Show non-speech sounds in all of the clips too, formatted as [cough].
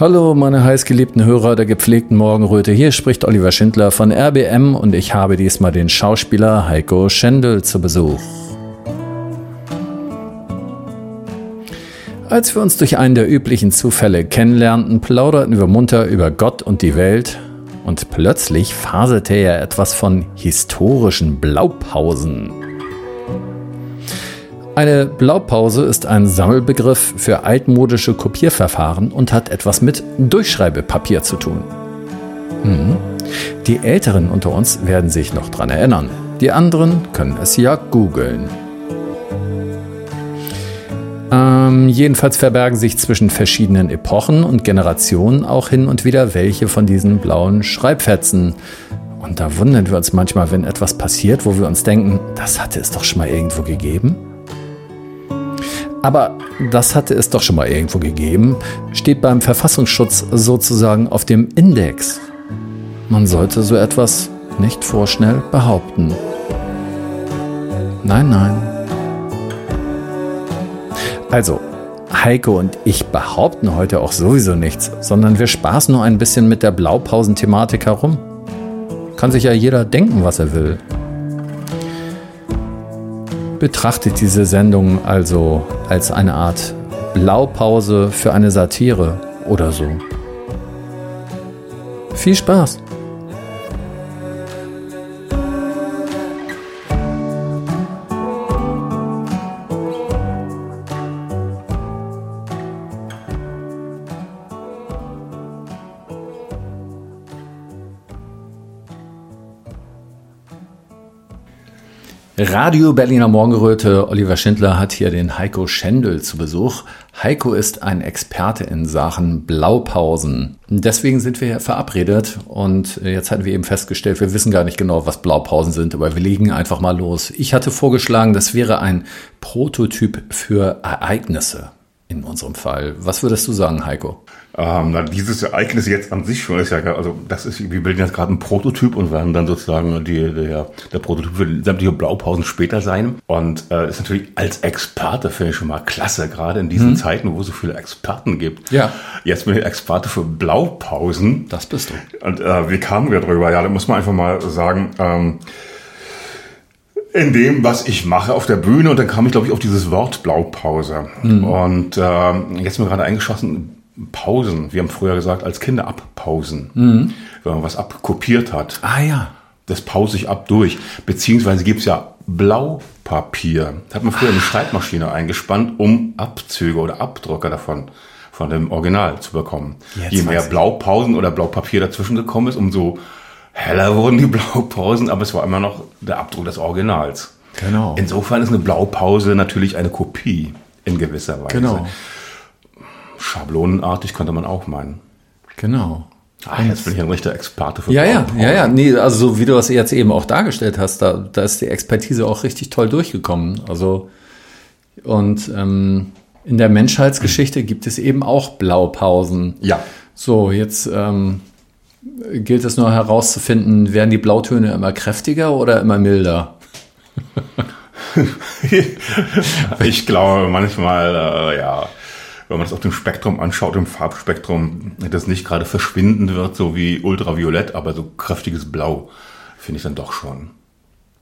Hallo, meine heißgeliebten Hörer der gepflegten Morgenröte. Hier spricht Oliver Schindler von RBM und ich habe diesmal den Schauspieler Heiko Schendel zu Besuch. Als wir uns durch einen der üblichen Zufälle kennenlernten, plauderten wir munter über Gott und die Welt und plötzlich faselte er etwas von historischen Blaupausen. Eine Blaupause ist ein Sammelbegriff für altmodische Kopierverfahren und hat etwas mit Durchschreibepapier zu tun. Hm. Die Älteren unter uns werden sich noch dran erinnern. Die anderen können es ja googeln. Ähm, jedenfalls verbergen sich zwischen verschiedenen Epochen und Generationen auch hin und wieder welche von diesen blauen Schreibfetzen. Und da wundern wir uns manchmal, wenn etwas passiert, wo wir uns denken, das hatte es doch schon mal irgendwo gegeben. Aber das hatte es doch schon mal irgendwo gegeben, steht beim Verfassungsschutz sozusagen auf dem Index. Man sollte so etwas nicht vorschnell behaupten. Nein, nein. Also, Heiko und ich behaupten heute auch sowieso nichts, sondern wir spaßen nur ein bisschen mit der Blaupausen-Thematik herum. Kann sich ja jeder denken, was er will. Betrachtet diese Sendung also als eine Art Blaupause für eine Satire oder so. Viel Spaß! Radio Berliner Morgenröte. Oliver Schindler hat hier den Heiko Schendel zu Besuch. Heiko ist ein Experte in Sachen Blaupausen. Deswegen sind wir verabredet und jetzt hatten wir eben festgestellt, wir wissen gar nicht genau, was Blaupausen sind, aber wir legen einfach mal los. Ich hatte vorgeschlagen, das wäre ein Prototyp für Ereignisse in unserem Fall. Was würdest du sagen, Heiko? Ähm, na, dieses Ereignis jetzt an sich schon ist ja, also das ist, wir bilden jetzt gerade einen Prototyp und werden dann sozusagen die, der, der Prototyp für sämtliche Blaupausen später sein. Und äh, ist natürlich als Experte finde ich schon mal klasse, gerade in diesen hm. Zeiten, wo es so viele Experten gibt. Ja. Jetzt bin ich Experte für Blaupausen. Das bist du. Und äh, wie kamen wir drüber? Ja, da muss man einfach mal sagen, ähm, in dem, was ich mache auf der Bühne. Und dann kam ich, glaube ich, auf dieses Wort Blaupause. Mhm. Und äh, jetzt mir gerade eingeschossen, Pausen. Wir haben früher gesagt, als Kinder abpausen. Mhm. Wenn man was abkopiert hat. Ah ja. Das pause ich ab durch. Beziehungsweise gibt's ja Blaupapier. Das hat man früher in die Schreibmaschine eingespannt, um Abzüge oder Abdrucke davon von dem Original zu bekommen. Jetzt Je mehr Blaupausen oder Blaupapier dazwischen gekommen ist, umso heller wurden die [laughs] Blaupausen, aber es war immer noch der Abdruck des Originals. Genau. Insofern ist eine Blaupause natürlich eine Kopie in gewisser Weise. Genau. Schablonenartig könnte man auch meinen. Genau. Ach, jetzt bin ich ein richtiger Experte für Ja, ja, ja, ja. Nee, also so wie du das jetzt eben auch dargestellt hast, da, da ist die Expertise auch richtig toll durchgekommen. Also und ähm, in der Menschheitsgeschichte gibt es eben auch Blaupausen. Ja. So, jetzt ähm, gilt es nur herauszufinden, werden die Blautöne immer kräftiger oder immer milder? [laughs] ich glaube manchmal, äh, ja, wenn man das auf dem Spektrum anschaut, im Farbspektrum, das nicht gerade verschwinden wird, so wie Ultraviolett, aber so kräftiges Blau, finde ich dann doch schon.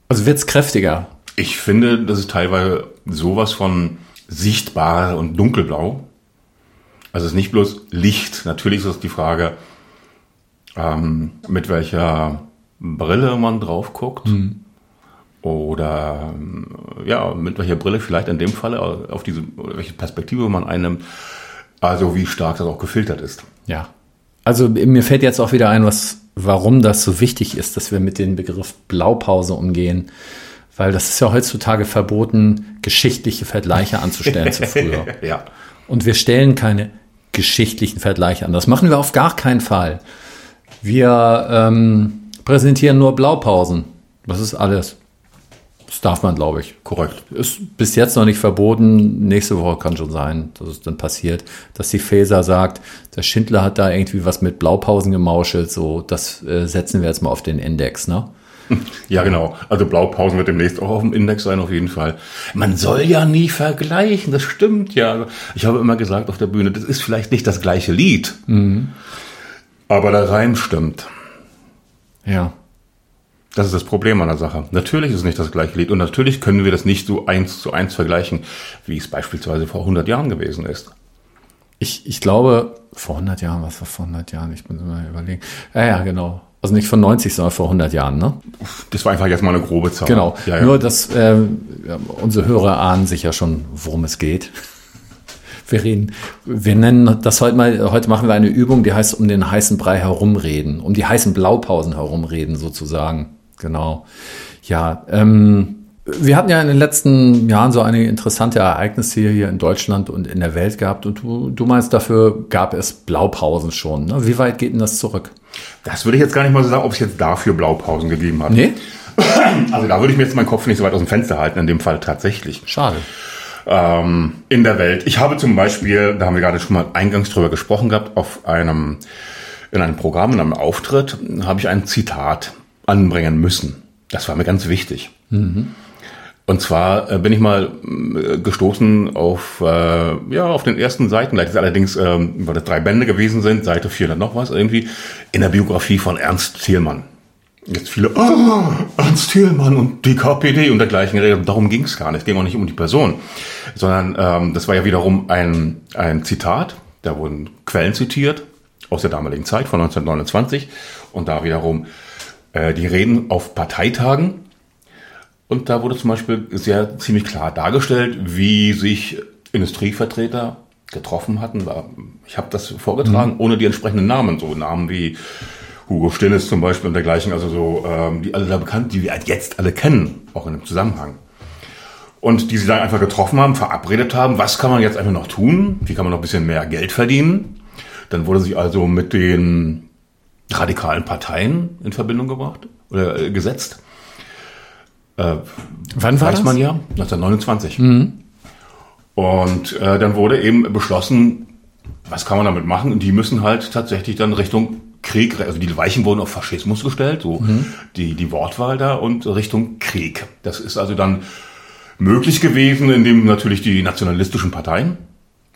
Also wird es kräftiger? Ich finde, das ist teilweise sowas von sichtbar und dunkelblau. Also es ist nicht bloß Licht. Natürlich ist es die Frage, ähm, mit welcher Brille man drauf guckt. Mhm. Oder ja, mit welcher Brille vielleicht in dem Falle auf diese, welche Perspektive man einnimmt. Also wie stark das auch gefiltert ist. Ja. Also mir fällt jetzt auch wieder ein, was, warum das so wichtig ist, dass wir mit dem Begriff Blaupause umgehen. Weil das ist ja heutzutage verboten, geschichtliche Vergleiche anzustellen zu früher. [laughs] ja. Und wir stellen keine geschichtlichen Vergleiche an. Das machen wir auf gar keinen Fall. Wir ähm, präsentieren nur Blaupausen. Das ist alles. Das darf man, glaube ich. Korrekt. Ist bis jetzt noch nicht verboten. Nächste Woche kann schon sein, dass es dann passiert, dass die Faser sagt, der Schindler hat da irgendwie was mit Blaupausen gemauschelt. So, das äh, setzen wir jetzt mal auf den Index. Ne? [laughs] Ja, genau. Also Blaupausen wird demnächst auch auf dem Index sein, auf jeden Fall. Man soll ja nie vergleichen, das stimmt ja. Ich habe immer gesagt auf der Bühne, das ist vielleicht nicht das gleiche Lied, mhm. aber der Reim stimmt. Ja. Das ist das Problem an der Sache. Natürlich ist es nicht das gleiche Lied und natürlich können wir das nicht so eins zu eins vergleichen, wie es beispielsweise vor 100 Jahren gewesen ist. Ich, ich glaube, vor 100 Jahren, was war vor 100 Jahren? Ich muss mal überlegen. Ja, ja, genau. Also nicht von 90, sondern vor 100 Jahren, ne? Das war einfach jetzt mal eine grobe Zahl. Genau. Ja, ja. Nur, dass äh, unsere Hörer ahnen sich ja schon, worum es geht. Wir reden, wir nennen das heute mal, heute machen wir eine Übung, die heißt um den heißen Brei herumreden, um die heißen Blaupausen herumreden sozusagen. Genau. Ja, ähm, wir hatten ja in den letzten Jahren so einige interessante Ereignisse hier in Deutschland und in der Welt gehabt und du, du meinst, dafür gab es Blaupausen schon. Ne? Wie weit geht denn das zurück? Das würde ich jetzt gar nicht mal so sagen, ob es jetzt dafür Blaupausen gegeben hat. Nee? [clears throat] Also da würde ich mir jetzt meinen Kopf nicht so weit aus dem Fenster halten, in dem Fall tatsächlich. Schade. Ähm, in der Welt. Ich habe zum Beispiel, da haben wir gerade schon mal eingangs drüber gesprochen gehabt, auf einem, in einem Programm, in einem Auftritt, habe ich ein Zitat anbringen müssen. Das war mir ganz wichtig. Mhm. Und zwar äh, bin ich mal äh, gestoßen auf, äh, ja, auf den ersten Seiten, das allerdings, ähm, weil das drei Bände gewesen sind, Seite 400 noch was irgendwie, in der Biografie von Ernst Thielmann. Jetzt viele, oh, Ernst Thielmann und die KPD und dergleichen. Darum ging es gar nicht. Es ging auch nicht um die Person, sondern ähm, das war ja wiederum ein, ein Zitat. Da wurden Quellen zitiert aus der damaligen Zeit von 1929 und da wiederum äh, die Reden auf Parteitagen und da wurde zum Beispiel sehr ziemlich klar dargestellt, wie sich Industrievertreter getroffen hatten. Ich habe das vorgetragen, mhm. ohne die entsprechenden Namen, so Namen wie Hugo Stilles zum Beispiel und dergleichen, also so, ähm, die alle da bekannt, die wir jetzt alle kennen, auch in dem Zusammenhang. Und die sie dann einfach getroffen haben, verabredet haben, was kann man jetzt einfach noch tun, wie kann man noch ein bisschen mehr Geld verdienen. Dann wurde sie also mit den radikalen Parteien in Verbindung gebracht oder äh, gesetzt. Äh, Wann war weiß das? man ja, 1929. Mhm. Und äh, dann wurde eben beschlossen, was kann man damit machen? Und die müssen halt tatsächlich dann Richtung Krieg, also die Weichen wurden auf Faschismus gestellt, so mhm. die, die Wortwahl da und Richtung Krieg. Das ist also dann möglich gewesen, indem natürlich die nationalistischen Parteien,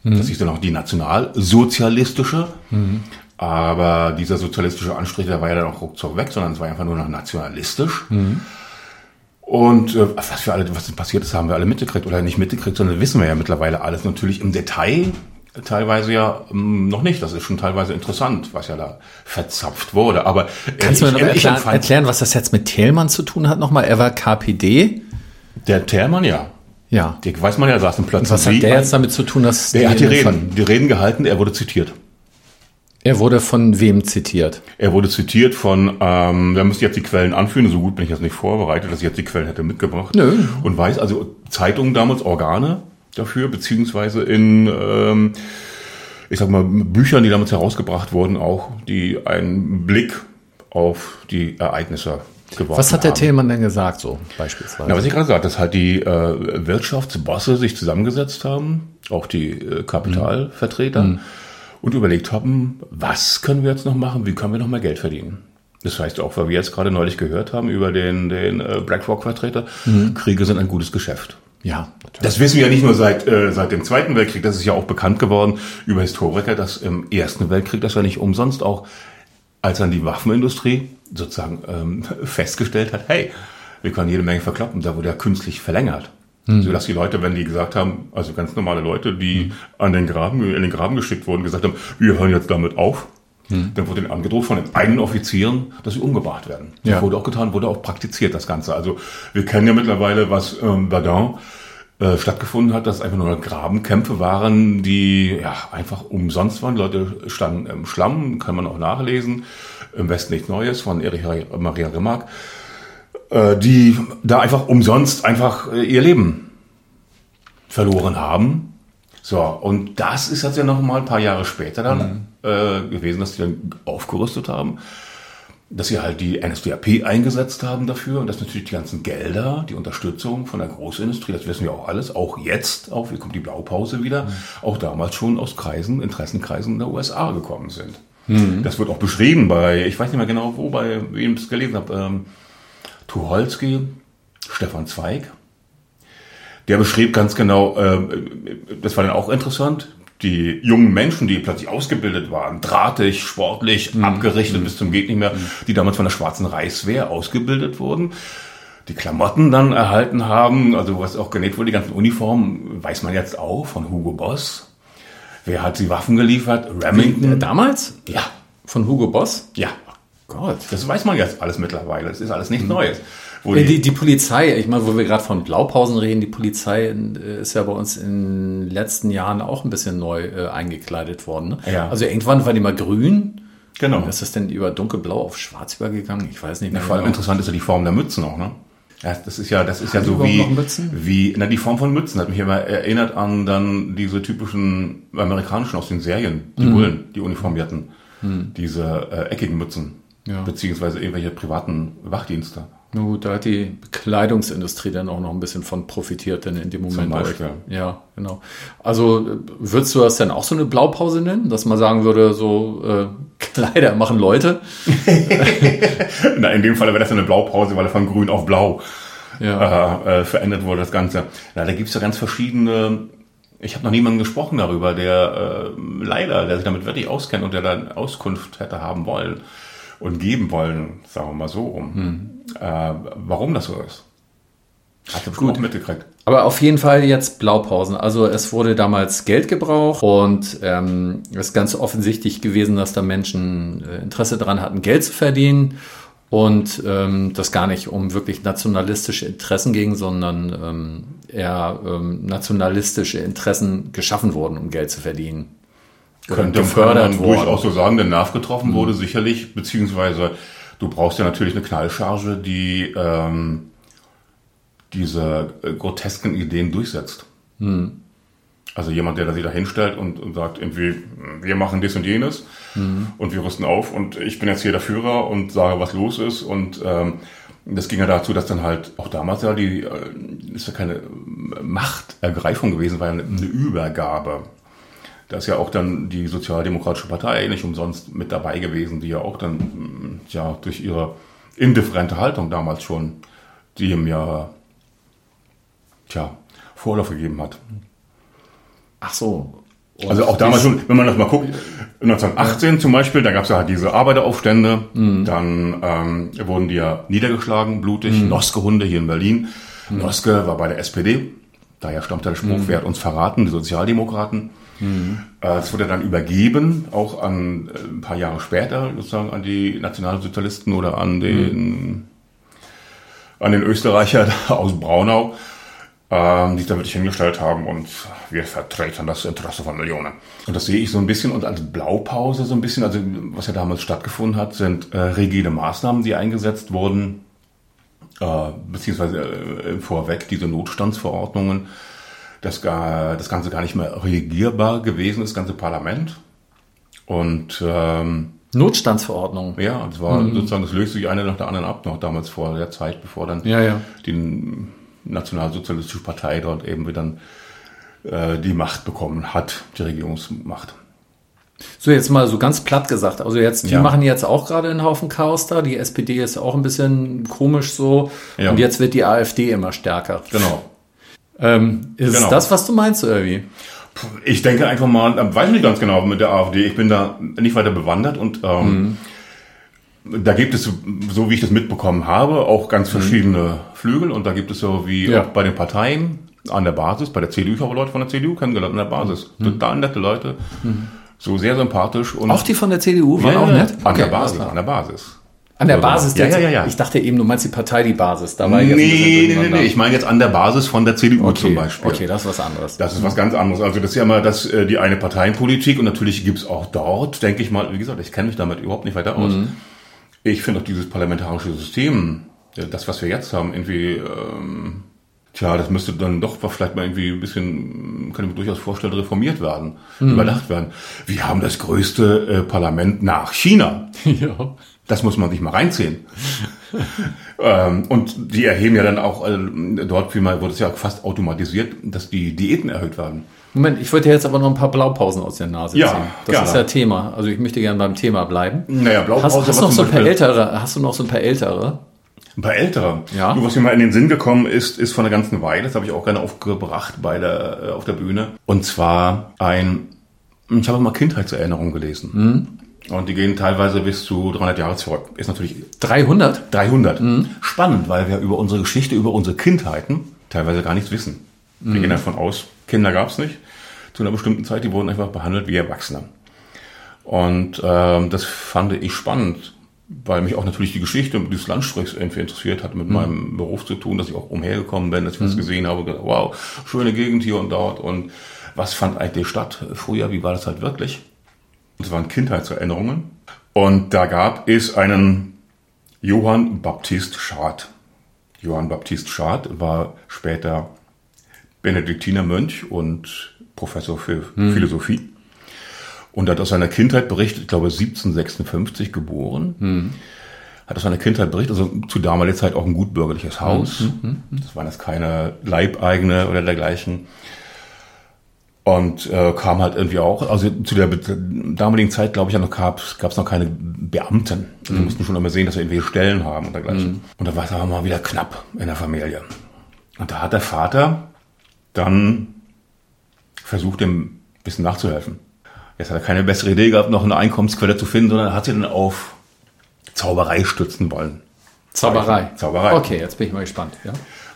mhm. das ist dann auch die nationalsozialistische, mhm. Aber dieser sozialistische Anstrich, der war ja dann auch ruckzuck weg, sondern es war einfach nur noch nationalistisch. Mhm. Und äh, was wir alle, was passiert ist, haben wir alle mitgekriegt oder nicht mitgekriegt, sondern wissen wir ja mittlerweile alles natürlich im Detail. Teilweise ja ähm, noch nicht. Das ist schon teilweise interessant, was ja da verzapft wurde. Aber äh, kannst du mir noch erklären, erklären, was das jetzt mit Thälmann zu tun hat? Nochmal, er war KPD. Der Thälmann, ja. Ja. Die weiß man ja, saß im Platz. was hat der jetzt damit zu tun, dass der hat die Reden, die Reden gehalten, er wurde zitiert. Er wurde von wem zitiert? Er wurde zitiert von, ähm, da müsste ich jetzt die Quellen anführen, so gut bin ich jetzt nicht vorbereitet, dass ich jetzt die Quellen hätte mitgebracht. Nö. Und weiß, also Zeitungen damals, Organe dafür, beziehungsweise in, ähm, ich sag mal, Büchern, die damals herausgebracht wurden, auch, die einen Blick auf die Ereignisse geworfen Was hat der Thälmann denn gesagt, so beispielsweise? Na, was ich gerade sagte, dass halt die äh, Wirtschaftsbosse sich zusammengesetzt haben, auch die äh, Kapitalvertreter. Mhm und überlegt haben, was können wir jetzt noch machen, wie können wir noch mehr Geld verdienen. Das heißt auch, weil wir jetzt gerade neulich gehört haben über den, den äh, BlackRock-Vertreter, mhm. Kriege sind ein gutes Geschäft. Ja, natürlich. das wissen wir ja nicht nur seit, äh, seit dem Zweiten Weltkrieg, das ist ja auch bekannt geworden über Historiker, dass im Ersten Weltkrieg das ja nicht umsonst auch, als dann die Waffenindustrie sozusagen ähm, [laughs] festgestellt hat, hey, wir können jede Menge verkloppen, da wurde ja künstlich verlängert. Mhm. So dass die Leute, wenn die gesagt haben, also ganz normale Leute, die mhm. an den Graben, in den Graben geschickt wurden, gesagt haben, wir hören jetzt damit auf, mhm. dann wurde ihnen angedroht von den eigenen Offizieren, dass sie umgebracht werden. Das ja. wurde auch getan, wurde auch praktiziert, das Ganze. Also wir kennen ja mittlerweile, was ähm, Verdun äh, stattgefunden hat, dass einfach nur Grabenkämpfe waren, die ja einfach umsonst waren. Die Leute standen im Schlamm, kann man auch nachlesen. Im Westen nichts Neues von Erich Maria Remarque. Äh, die da einfach umsonst einfach äh, ihr Leben verloren haben. So, und das ist jetzt ja noch mal ein paar Jahre später dann mhm. äh, gewesen, dass die dann aufgerüstet haben, dass sie halt die NSDAP eingesetzt haben dafür und dass natürlich die ganzen Gelder, die Unterstützung von der Großindustrie, das wissen wir auch alles, auch jetzt, auch wie kommt die Blaupause wieder, mhm. auch damals schon aus Kreisen, Interessenkreisen der USA gekommen sind. Mhm. Das wird auch beschrieben bei, ich weiß nicht mehr genau wo, bei wem ich es gelesen habe, ähm, Tucholsky, Stefan Zweig. Der beschrieb ganz genau, äh, das war dann auch interessant, die jungen Menschen, die plötzlich ausgebildet waren, drahtig, sportlich, mhm. abgerichtet mhm. bis zum geht nicht mehr, mhm. die damals von der Schwarzen Reichswehr ausgebildet wurden, die Klamotten dann erhalten haben, also was auch genäht wurde, die ganzen Uniformen, weiß man jetzt auch von Hugo Boss. Wer hat die Waffen geliefert? Remington. Wie, damals? Ja. Von Hugo Boss? Ja. Gott. Das weiß man jetzt alles mittlerweile. Das ist alles nichts mhm. Neues. Die, die, die, Polizei, ich meine, wo wir gerade von Blaupausen reden, die Polizei äh, ist ja bei uns in den letzten Jahren auch ein bisschen neu äh, eingekleidet worden. Ne? Ja. Also irgendwann war die mal grün. Genau. Und ist das denn über dunkelblau auf schwarz übergegangen? Ich weiß nicht mehr. Ja, vor allem genau. interessant ist ja die Form der Mützen auch, ne? Ja, das ist ja, das ist Haben ja so wie, wie, na, die Form von Mützen hat mich immer erinnert an dann diese typischen amerikanischen aus den Serien, die mhm. Bullen, die uniformierten, mhm. diese äh, eckigen Mützen, ja. beziehungsweise irgendwelche privaten Wachdienste. Gut, da hat die Bekleidungsindustrie dann auch noch ein bisschen von profitiert, denn in dem Moment. Zum Beispiel. Ja, genau. Also würdest du das denn auch so eine Blaupause nennen, dass man sagen würde, so äh, [laughs] Kleider machen Leute? [laughs] Na, in dem Fall wäre das eine Blaupause, weil er von grün auf blau ja. äh, äh, verändert wurde, das Ganze. Na, da gibt's ja ganz verschiedene ich habe noch niemanden gesprochen darüber, der äh, leider, der sich damit wirklich auskennt und der dann Auskunft hätte haben wollen und geben wollen, sagen wir mal so rum. Hm. Äh, warum das so ist. Hat du gut mitgekriegt. Aber auf jeden Fall jetzt Blaupausen. Also es wurde damals Geld gebraucht und ähm, es ist ganz offensichtlich gewesen, dass da Menschen äh, Interesse daran hatten, Geld zu verdienen und ähm, das gar nicht um wirklich nationalistische Interessen ging, sondern ähm, eher ähm, nationalistische Interessen geschaffen wurden, um Geld zu verdienen könnte man worden. durchaus so sagen, der Nerv getroffen mhm. wurde sicherlich, beziehungsweise du brauchst ja natürlich eine Knallcharge, die ähm, diese äh, grotesken Ideen durchsetzt. Mhm. Also jemand, der da sich da hinstellt und, und, sagt, irgendwie, wir machen dies und jenes mhm. und wir rüsten auf und ich bin jetzt hier der Führer und sage, was los ist und ähm, das ging ja dazu, dass dann halt auch damals ja die, äh, ist ja keine Machtergreifung gewesen, war ja eine, eine Übergabe. Da ist ja auch dann die Sozialdemokratische Partei nicht umsonst mit dabei gewesen, die ja auch dann mm, ja durch ihre indifferente Haltung damals schon die ihm ja tja, Vorlauf gegeben hat. Ach so. Und also auch damals schon, wenn man das mal guckt, 1918 zum Beispiel, da gab es ja halt diese Arbeiteraufstände, mhm. dann ähm, wurden die ja niedergeschlagen, blutig, mhm. Noske-Hunde hier in Berlin. Mhm. Noske war bei der SPD, daher stammt der Spruch, mhm. wer hat uns verraten, die Sozialdemokraten. Mhm. Es wurde dann übergeben, auch an äh, ein paar Jahre später, sozusagen an die Nationalsozialisten oder an den, mhm. an den Österreicher [laughs] aus Braunau, äh, die sich da wirklich hingestellt haben und wir vertreten das Interesse von Millionen. Und das sehe ich so ein bisschen und als Blaupause so ein bisschen, also was ja damals stattgefunden hat, sind äh, rigide Maßnahmen, die eingesetzt wurden, äh, beziehungsweise äh, vorweg diese Notstandsverordnungen das, gar, das Ganze gar nicht mehr regierbar gewesen, das ganze Parlament. Und ähm, Notstandsverordnung. Ja, das war mhm. sozusagen, das löste sich eine nach der anderen ab, noch damals vor der Zeit, bevor dann ja, ja. die Nationalsozialistische Partei dort eben wieder äh, die Macht bekommen hat, die Regierungsmacht. So, jetzt mal so ganz platt gesagt. Also jetzt, die ja. machen jetzt auch gerade einen Haufen Chaos da. Die SPD ist auch ein bisschen komisch so. Ja. Und jetzt wird die AfD immer stärker. Genau. Ähm, ist genau. das, was du meinst, oder wie? Ich denke einfach mal, äh, weiß nicht ganz genau mit der AfD. Ich bin da nicht weiter bewandert und ähm, mhm. da gibt es, so wie ich das mitbekommen habe, auch ganz mhm. verschiedene mhm. Flügel und da gibt es so wie ja. auch bei den Parteien an der Basis, bei der CDU, ich habe Leute von der CDU kennengelernt an der Basis. Mhm. Total nette Leute. Mhm. So sehr sympathisch. Und auch die von der CDU waren ja, auch nett? An okay, der Basis, an der Basis. An der Basis? Ja, ja, ja, ja. Ich dachte eben, du meinst die Partei, die Basis. Da war nee, nee, nee, nee, ich meine jetzt an der Basis von der CDU okay, zum Beispiel. Okay, das ist was anderes. Das ist was ganz anderes. Also das ist ja immer das, äh, die eine Parteienpolitik und natürlich gibt's auch dort, denke ich mal, wie gesagt, ich kenne mich damit überhaupt nicht weiter aus. Mhm. Ich finde auch dieses parlamentarische System, das, was wir jetzt haben, irgendwie... Ähm, Tja, das müsste dann doch vielleicht mal irgendwie ein bisschen, kann ich mir durchaus vorstellen, reformiert werden, mhm. überdacht werden. Wir haben das größte äh, Parlament nach China. [laughs] Ja. Das muss man sich mal reinziehen. [laughs] ähm, und die erheben ja dann auch, äh, dort vielmehr wurde es ja fast automatisiert, dass die Diäten erhöht werden. Moment, ich wollte jetzt aber noch ein paar Blaupausen aus der Nase ja, ziehen. Das gerne. ist ja Thema. Also ich möchte gerne beim Thema bleiben. Naja, Blaupause. Hast, hast, noch so ein paar ältere, hast du noch so ein paar ältere? Ein paar ältere. Ja. Du, was mir mal in den Sinn gekommen ist, ist von einer ganzen Weile, das habe ich auch gerne aufgebracht bei der, äh, auf der Bühne. Und zwar ein, ich habe mal Kindheitserinnerungen gelesen. Und die gehen teilweise bis zu 300 Jahre zurück. Ist natürlich 300? 300. Spannend, weil wir über unsere Geschichte, über unsere Kindheiten teilweise gar nichts wissen. Wir gehen davon aus, Kinder gab es nicht. Zu einer bestimmten Zeit, die wurden einfach behandelt wie Erwachsene. Und ähm, das fand ich spannend, weil mich auch natürlich die Geschichte dieses Landstrichs irgendwie interessiert hat, mit meinem Beruf zu tun, dass ich auch umhergekommen bin, dass ich was gesehen habe, gedacht, wow, schöne Gegend hier und dort und was fand eigentlich statt früher, wie war das halt wirklich? Das waren Kindheitserinnerungen. Und da gab es einen Johann Baptist Schad. Johann Baptist Schad war später Benediktiner Mönch und Professor für Philosophie. Und hat aus seiner Kindheit berichtet, ich glaube 1756 geboren. Hat aus seiner Kindheit berichtet, also zu damaliger Zeit auch ein gutbürgerliches Haus. Das waren jetzt keine Leibeigene oder dergleichen. Und äh, kam halt irgendwie auch, also zu der damaligen Zeit, glaube ich, ja noch gab es noch keine Beamten. Also Wir mussten schon immer sehen, dass wir irgendwelche Stellen haben und dergleichen. Und da war es aber mal wieder knapp in der Familie. Und da hat der Vater dann versucht, dem ein bisschen nachzuhelfen. Jetzt hat er keine bessere Idee gehabt, noch eine Einkommensquelle zu finden, sondern hat sie dann auf Zauberei stützen wollen. Zauberei. Zauberei. Okay, jetzt bin ich mal gespannt. Ja.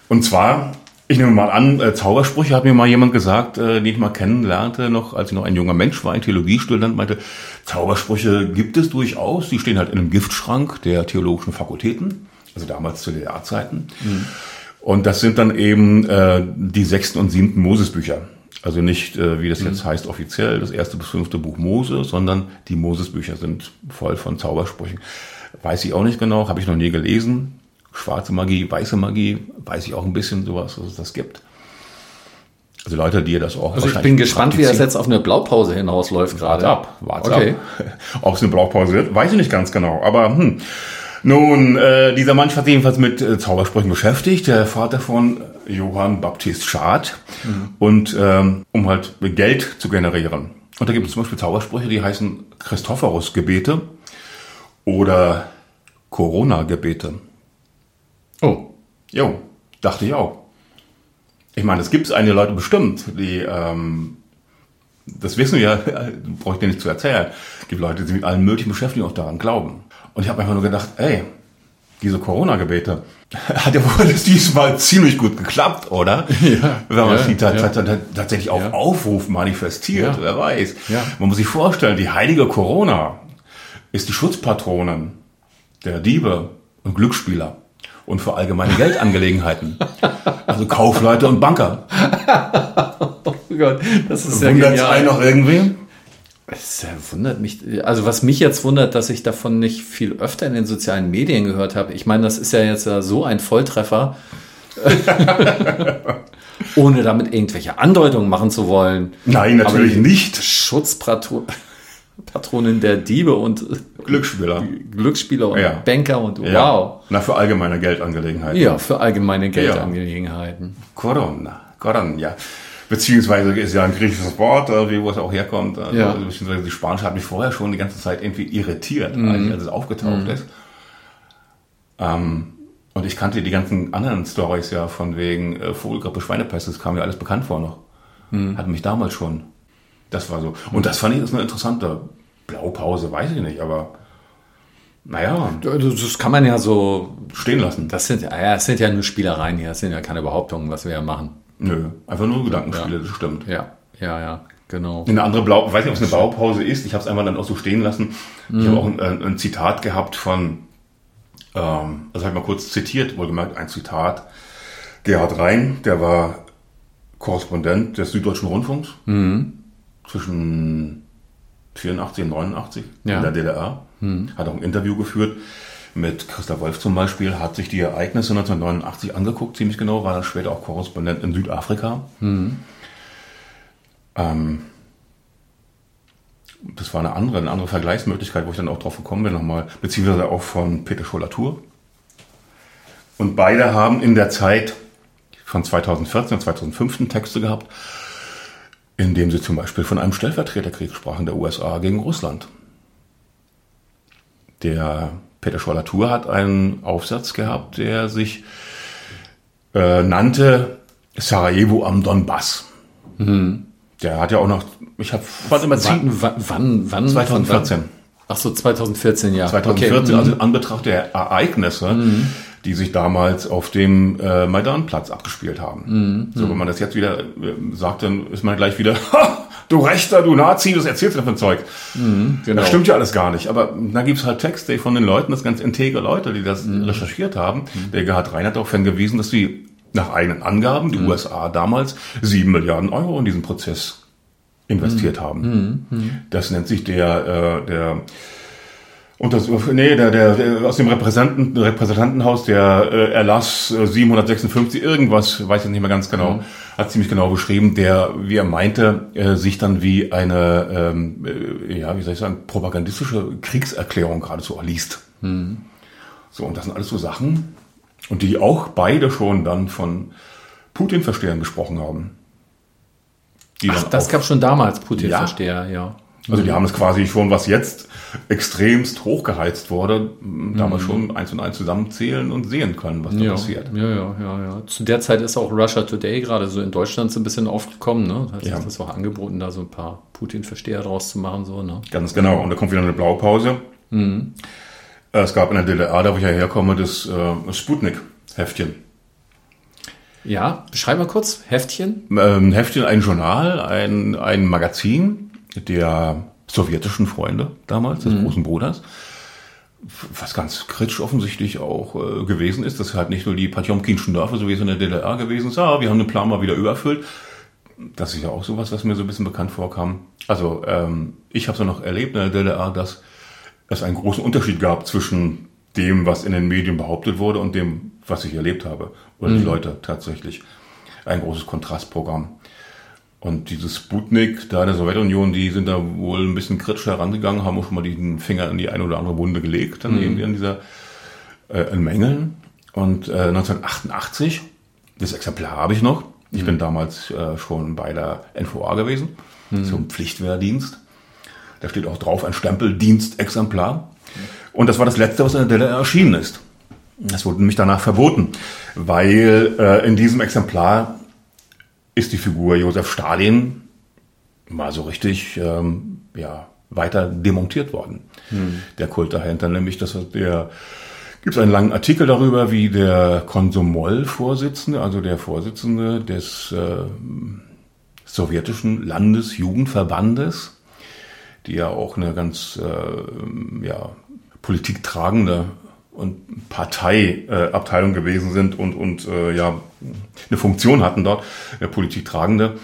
Und zwar, ich nehme mal an, äh, Zaubersprüche hat mir mal jemand gesagt, äh, den ich mal kennenlernte, noch als ich noch ein junger Mensch war, ein Theologiestudent, meinte, Zaubersprüche gibt es durchaus, die stehen halt in einem Giftschrank der theologischen Fakultäten, also damals zu DDR-Zeiten. Und das sind dann eben äh, die sechsten und siebten Mosesbücher. Also nicht, äh, wie das jetzt heißt, offiziell das erste bis fünfte Buch Mose, sondern die Mosesbücher sind voll von Zaubersprüchen. Weiß ich auch nicht genau, habe ich noch nie gelesen. Schwarze Magie, weiße Magie, weiß ich auch ein bisschen sowas, dass es das gibt. Also Leute, die das auch Also ich bin gespannt, wie das jetzt auf eine Blaupause hinausläuft gerade. Warte ab, warte Okay. ab. [laughs] Ob es eine Blaupause wird, weiß ich nicht ganz genau. Aber hm. nun, äh, dieser Mann hat sich jedenfalls mit äh, Zaubersprüchen beschäftigt, der Vater von Johann Baptist Schad. Und ähm, um halt Geld zu generieren. Und da gibt es zum Beispiel Zaubersprüche, die heißen Christophorus-Gebete oder Corona-Gebete. Oh, Jo, dachte ich auch. Ich meine, es gibt einige Leute bestimmt, die, ähm, das wissen wir ja, [laughs] brauche ich dir nicht zu erzählen. Es gibt Leute, die sich mit allen möglichen beschäftigen und auch daran glauben. Und ich habe einfach nur gedacht, ey, diese Corona-Gebete, [laughs] hat ja wohl das diesmal ziemlich gut geklappt, oder? [laughs] Ja, Wenn man ja, sie tat- ja. tat- tat- tatsächlich auf Ja. Aufruf manifestiert, wer weiß. Ja. Man muss sich vorstellen, die heilige Corona ist die Schutzpatronin der Diebe und Glücksspieler und für allgemeine Geldangelegenheiten. also Kaufleute und Banker. [laughs] oh Gott, das ist ja Wundert's einen genial. noch irgendwie? Es wundert mich, also was mich jetzt wundert, dass ich davon nicht viel öfter in den sozialen Medien gehört habe. Ich meine, das ist ja jetzt ja so ein Volltreffer, [laughs] ohne damit irgendwelche Andeutungen machen zu wollen. Nein, natürlich Aber die Schutzpatronin der Diebe und Glücksspieler. Glücksspieler und Ja. Banker und Ja. wow. Na, für allgemeine Geldangelegenheiten. Ja, für allgemeine Geldangelegenheiten. Corona. Corona, ja. Beziehungsweise ist ja ein griechisches Wort, äh, wie wo es auch herkommt. Also, Ja. Beziehungsweise die Spanische hat mich vorher schon die ganze Zeit irgendwie irritiert, Mhm. als, es aufgetaucht ist. Ähm, und ich kannte die ganzen anderen Stories ja von wegen äh, Vogelgrippe, Schweinepest, das kam mir alles bekannt vor noch. Mhm. Hatte mich damals schon. Das war so. Und das fand ich ist eine interessante Blaupause, weiß ich nicht, aber naja, Also Das kann man ja so, stehen lassen. das sind, ja, das sind ja nur Spielereien hier, das sind ja keine Behauptungen, was wir ja machen. Nö, einfach nur Gedankenspiele, das stimmt. Ja, ja, ja, genau. Eine andere Blau, weiß nicht, ob es eine Blaupause ist. Ich habe es einfach dann auch so stehen lassen. Ich Mhm. habe auch ein, ein, ein Zitat gehabt von, ähm, also habe ich mal kurz zitiert, wohlgemerkt ein Zitat. Gerhard Rhein, der war Korrespondent des Süddeutschen Rundfunks Mhm. Zwischen 84 und 89 Ja. In der DDR. Hat auch ein Interview geführt mit Christa Wolf zum Beispiel, hat sich die Ereignisse 1989 angeguckt, ziemlich genau, war dann später auch Korrespondent in Südafrika. Mhm. Ähm, das war eine andere, eine andere Vergleichsmöglichkeit, wo ich dann auch drauf gekommen bin nochmal, beziehungsweise auch von Peter Schollatur. Und beide haben in der Zeit von 2014 und 2015 Texte gehabt, in dem sie zum Beispiel von einem Stellvertreterkrieg sprachen der USA gegen Russland. Der Peter Scholler-Tour hat einen Aufsatz gehabt, der sich äh, nannte Sarajevo am Donbass. Mhm. Der hat ja auch noch, ich habe fand immer wann, wann, wann 2014. Wann? Ach so, 2014, ja. 2014, okay. also in Anbetracht der Ereignisse, mhm. Die sich damals auf dem äh, Maidanplatz abgespielt haben. Mhm. So, wenn man das jetzt wieder äh, sagt, dann ist man gleich wieder, [laughs] ha, du Rechter, du Nazi, das erzählst du ein Zeug. Mhm, genau. Das stimmt ja alles gar nicht. Aber da gibt's halt Texte von den Leuten, das ganz integre Leute, die das mhm. recherchiert haben. Mhm. Der Gerhard Reinhardt darauf hingewiesen, dass die nach eigenen Angaben, die mhm. USA damals, sieben Milliarden Euro in diesen Prozess investiert mhm. haben. Das nennt sich der, äh, der und das, nee, der, der, der aus dem Repräsentanten, Repräsentantenhaus, der äh, Erlass äh, 756, irgendwas, weiß ich nicht mehr ganz genau, mhm. hat ziemlich genau beschrieben, der, wie er meinte, äh, sich dann wie eine, ähm, äh, ja, wie soll ich sagen, propagandistische Kriegserklärung geradezu erliest. Mhm. So, und das sind alles so Sachen, und die auch beide schon dann von Putin-Verstehern gesprochen haben. Ach, das gab schon damals Putin-Versteher, ja. ja. Also die haben es quasi schon, was jetzt extremst hochgeheizt wurde, damals mhm. schon eins und eins zusammenzählen und sehen können, was da ja, passiert. Ja, ja, ja, ja. Zu der Zeit ist auch Russia Today gerade so in Deutschland so ein bisschen aufgekommen, ne? Da hat ja. das auch angeboten, da so ein paar Putin-Versteher draus zu machen, so, ne? Ganz genau. Und da kommt wieder eine Blaupause. Mhm. Es gab in der DDR, da wo ich ja herkomme, das äh, Sputnik-Heftchen. Ja, beschreib mal kurz, Heftchen. Ähm, Heftchen, ein Journal, ein, ein Magazin der sowjetischen Freunde damals, des mhm. großen Bruders. Was ganz kritisch offensichtlich auch äh, gewesen ist, dass halt nicht nur die Patjomkinschen Dörfer, so wie es in der DDR gewesen ist, ah, wir haben den Plan mal wieder übererfüllt. Das ist ja auch sowas, was mir so ein bisschen bekannt vorkam. Also ähm, ich habe es ja noch erlebt in der DDR, dass es einen großen Unterschied gab zwischen dem, was in den Medien behauptet wurde und dem, was ich erlebt habe. Oder mhm. die Leute tatsächlich. Ein großes Kontrastprogramm. Und dieses Sputnik da in der Sowjetunion, die sind da wohl ein bisschen kritisch herangegangen, haben auch schon mal den Finger in die eine oder andere Wunde gelegt, dann mhm. irgendwie an dieser äh, in Mängeln. Und äh, 1988, das Exemplar habe ich noch. Ich mhm. bin damals äh, schon bei der NVA gewesen, mhm. zum Pflichtwehrdienst. Da steht auch drauf ein Stempel Dienstexemplar. Und das war das letzte, was in der DDR erschienen ist. Das wurde nämlich danach verboten, weil äh, in diesem Exemplar ist die Figur Josef Stalin mal so richtig ähm, ja, weiter demontiert worden. Hm. Der Kult dahinter, nämlich dass der gibt es einen langen Artikel darüber, wie der Konsumol-Vorsitzende, also der Vorsitzende des äh, sowjetischen Landesjugendverbandes, die ja auch eine ganz äh, ja, politiktragende und Parteiabteilung äh, gewesen sind und, und äh, ja eine Funktion hatten dort, der Politiktragende,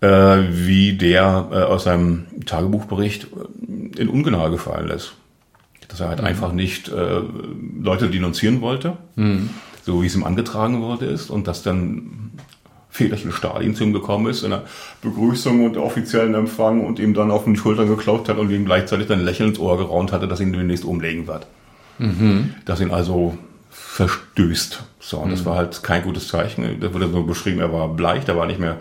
äh, wie der äh, aus seinem Tagebuchbericht äh, in Ungnade gefallen ist. Dass er halt mhm. einfach nicht äh, Leute denunzieren wollte, mhm. so wie es ihm angetragen wurde ist, und dass dann väterchen Stalin zu ihm gekommen ist in der Begrüßung und offiziellen Empfang und ihm dann auf den Schultern geklopft hat und ihm gleichzeitig dann Lächeln ins Ohr geraunt hatte, dass ihn demnächst umlegen wird. Mhm. Dass ihn also verstößt. So, und mhm. das war halt kein gutes Zeichen. Da wurde so beschrieben, er war bleich, er war nicht mehr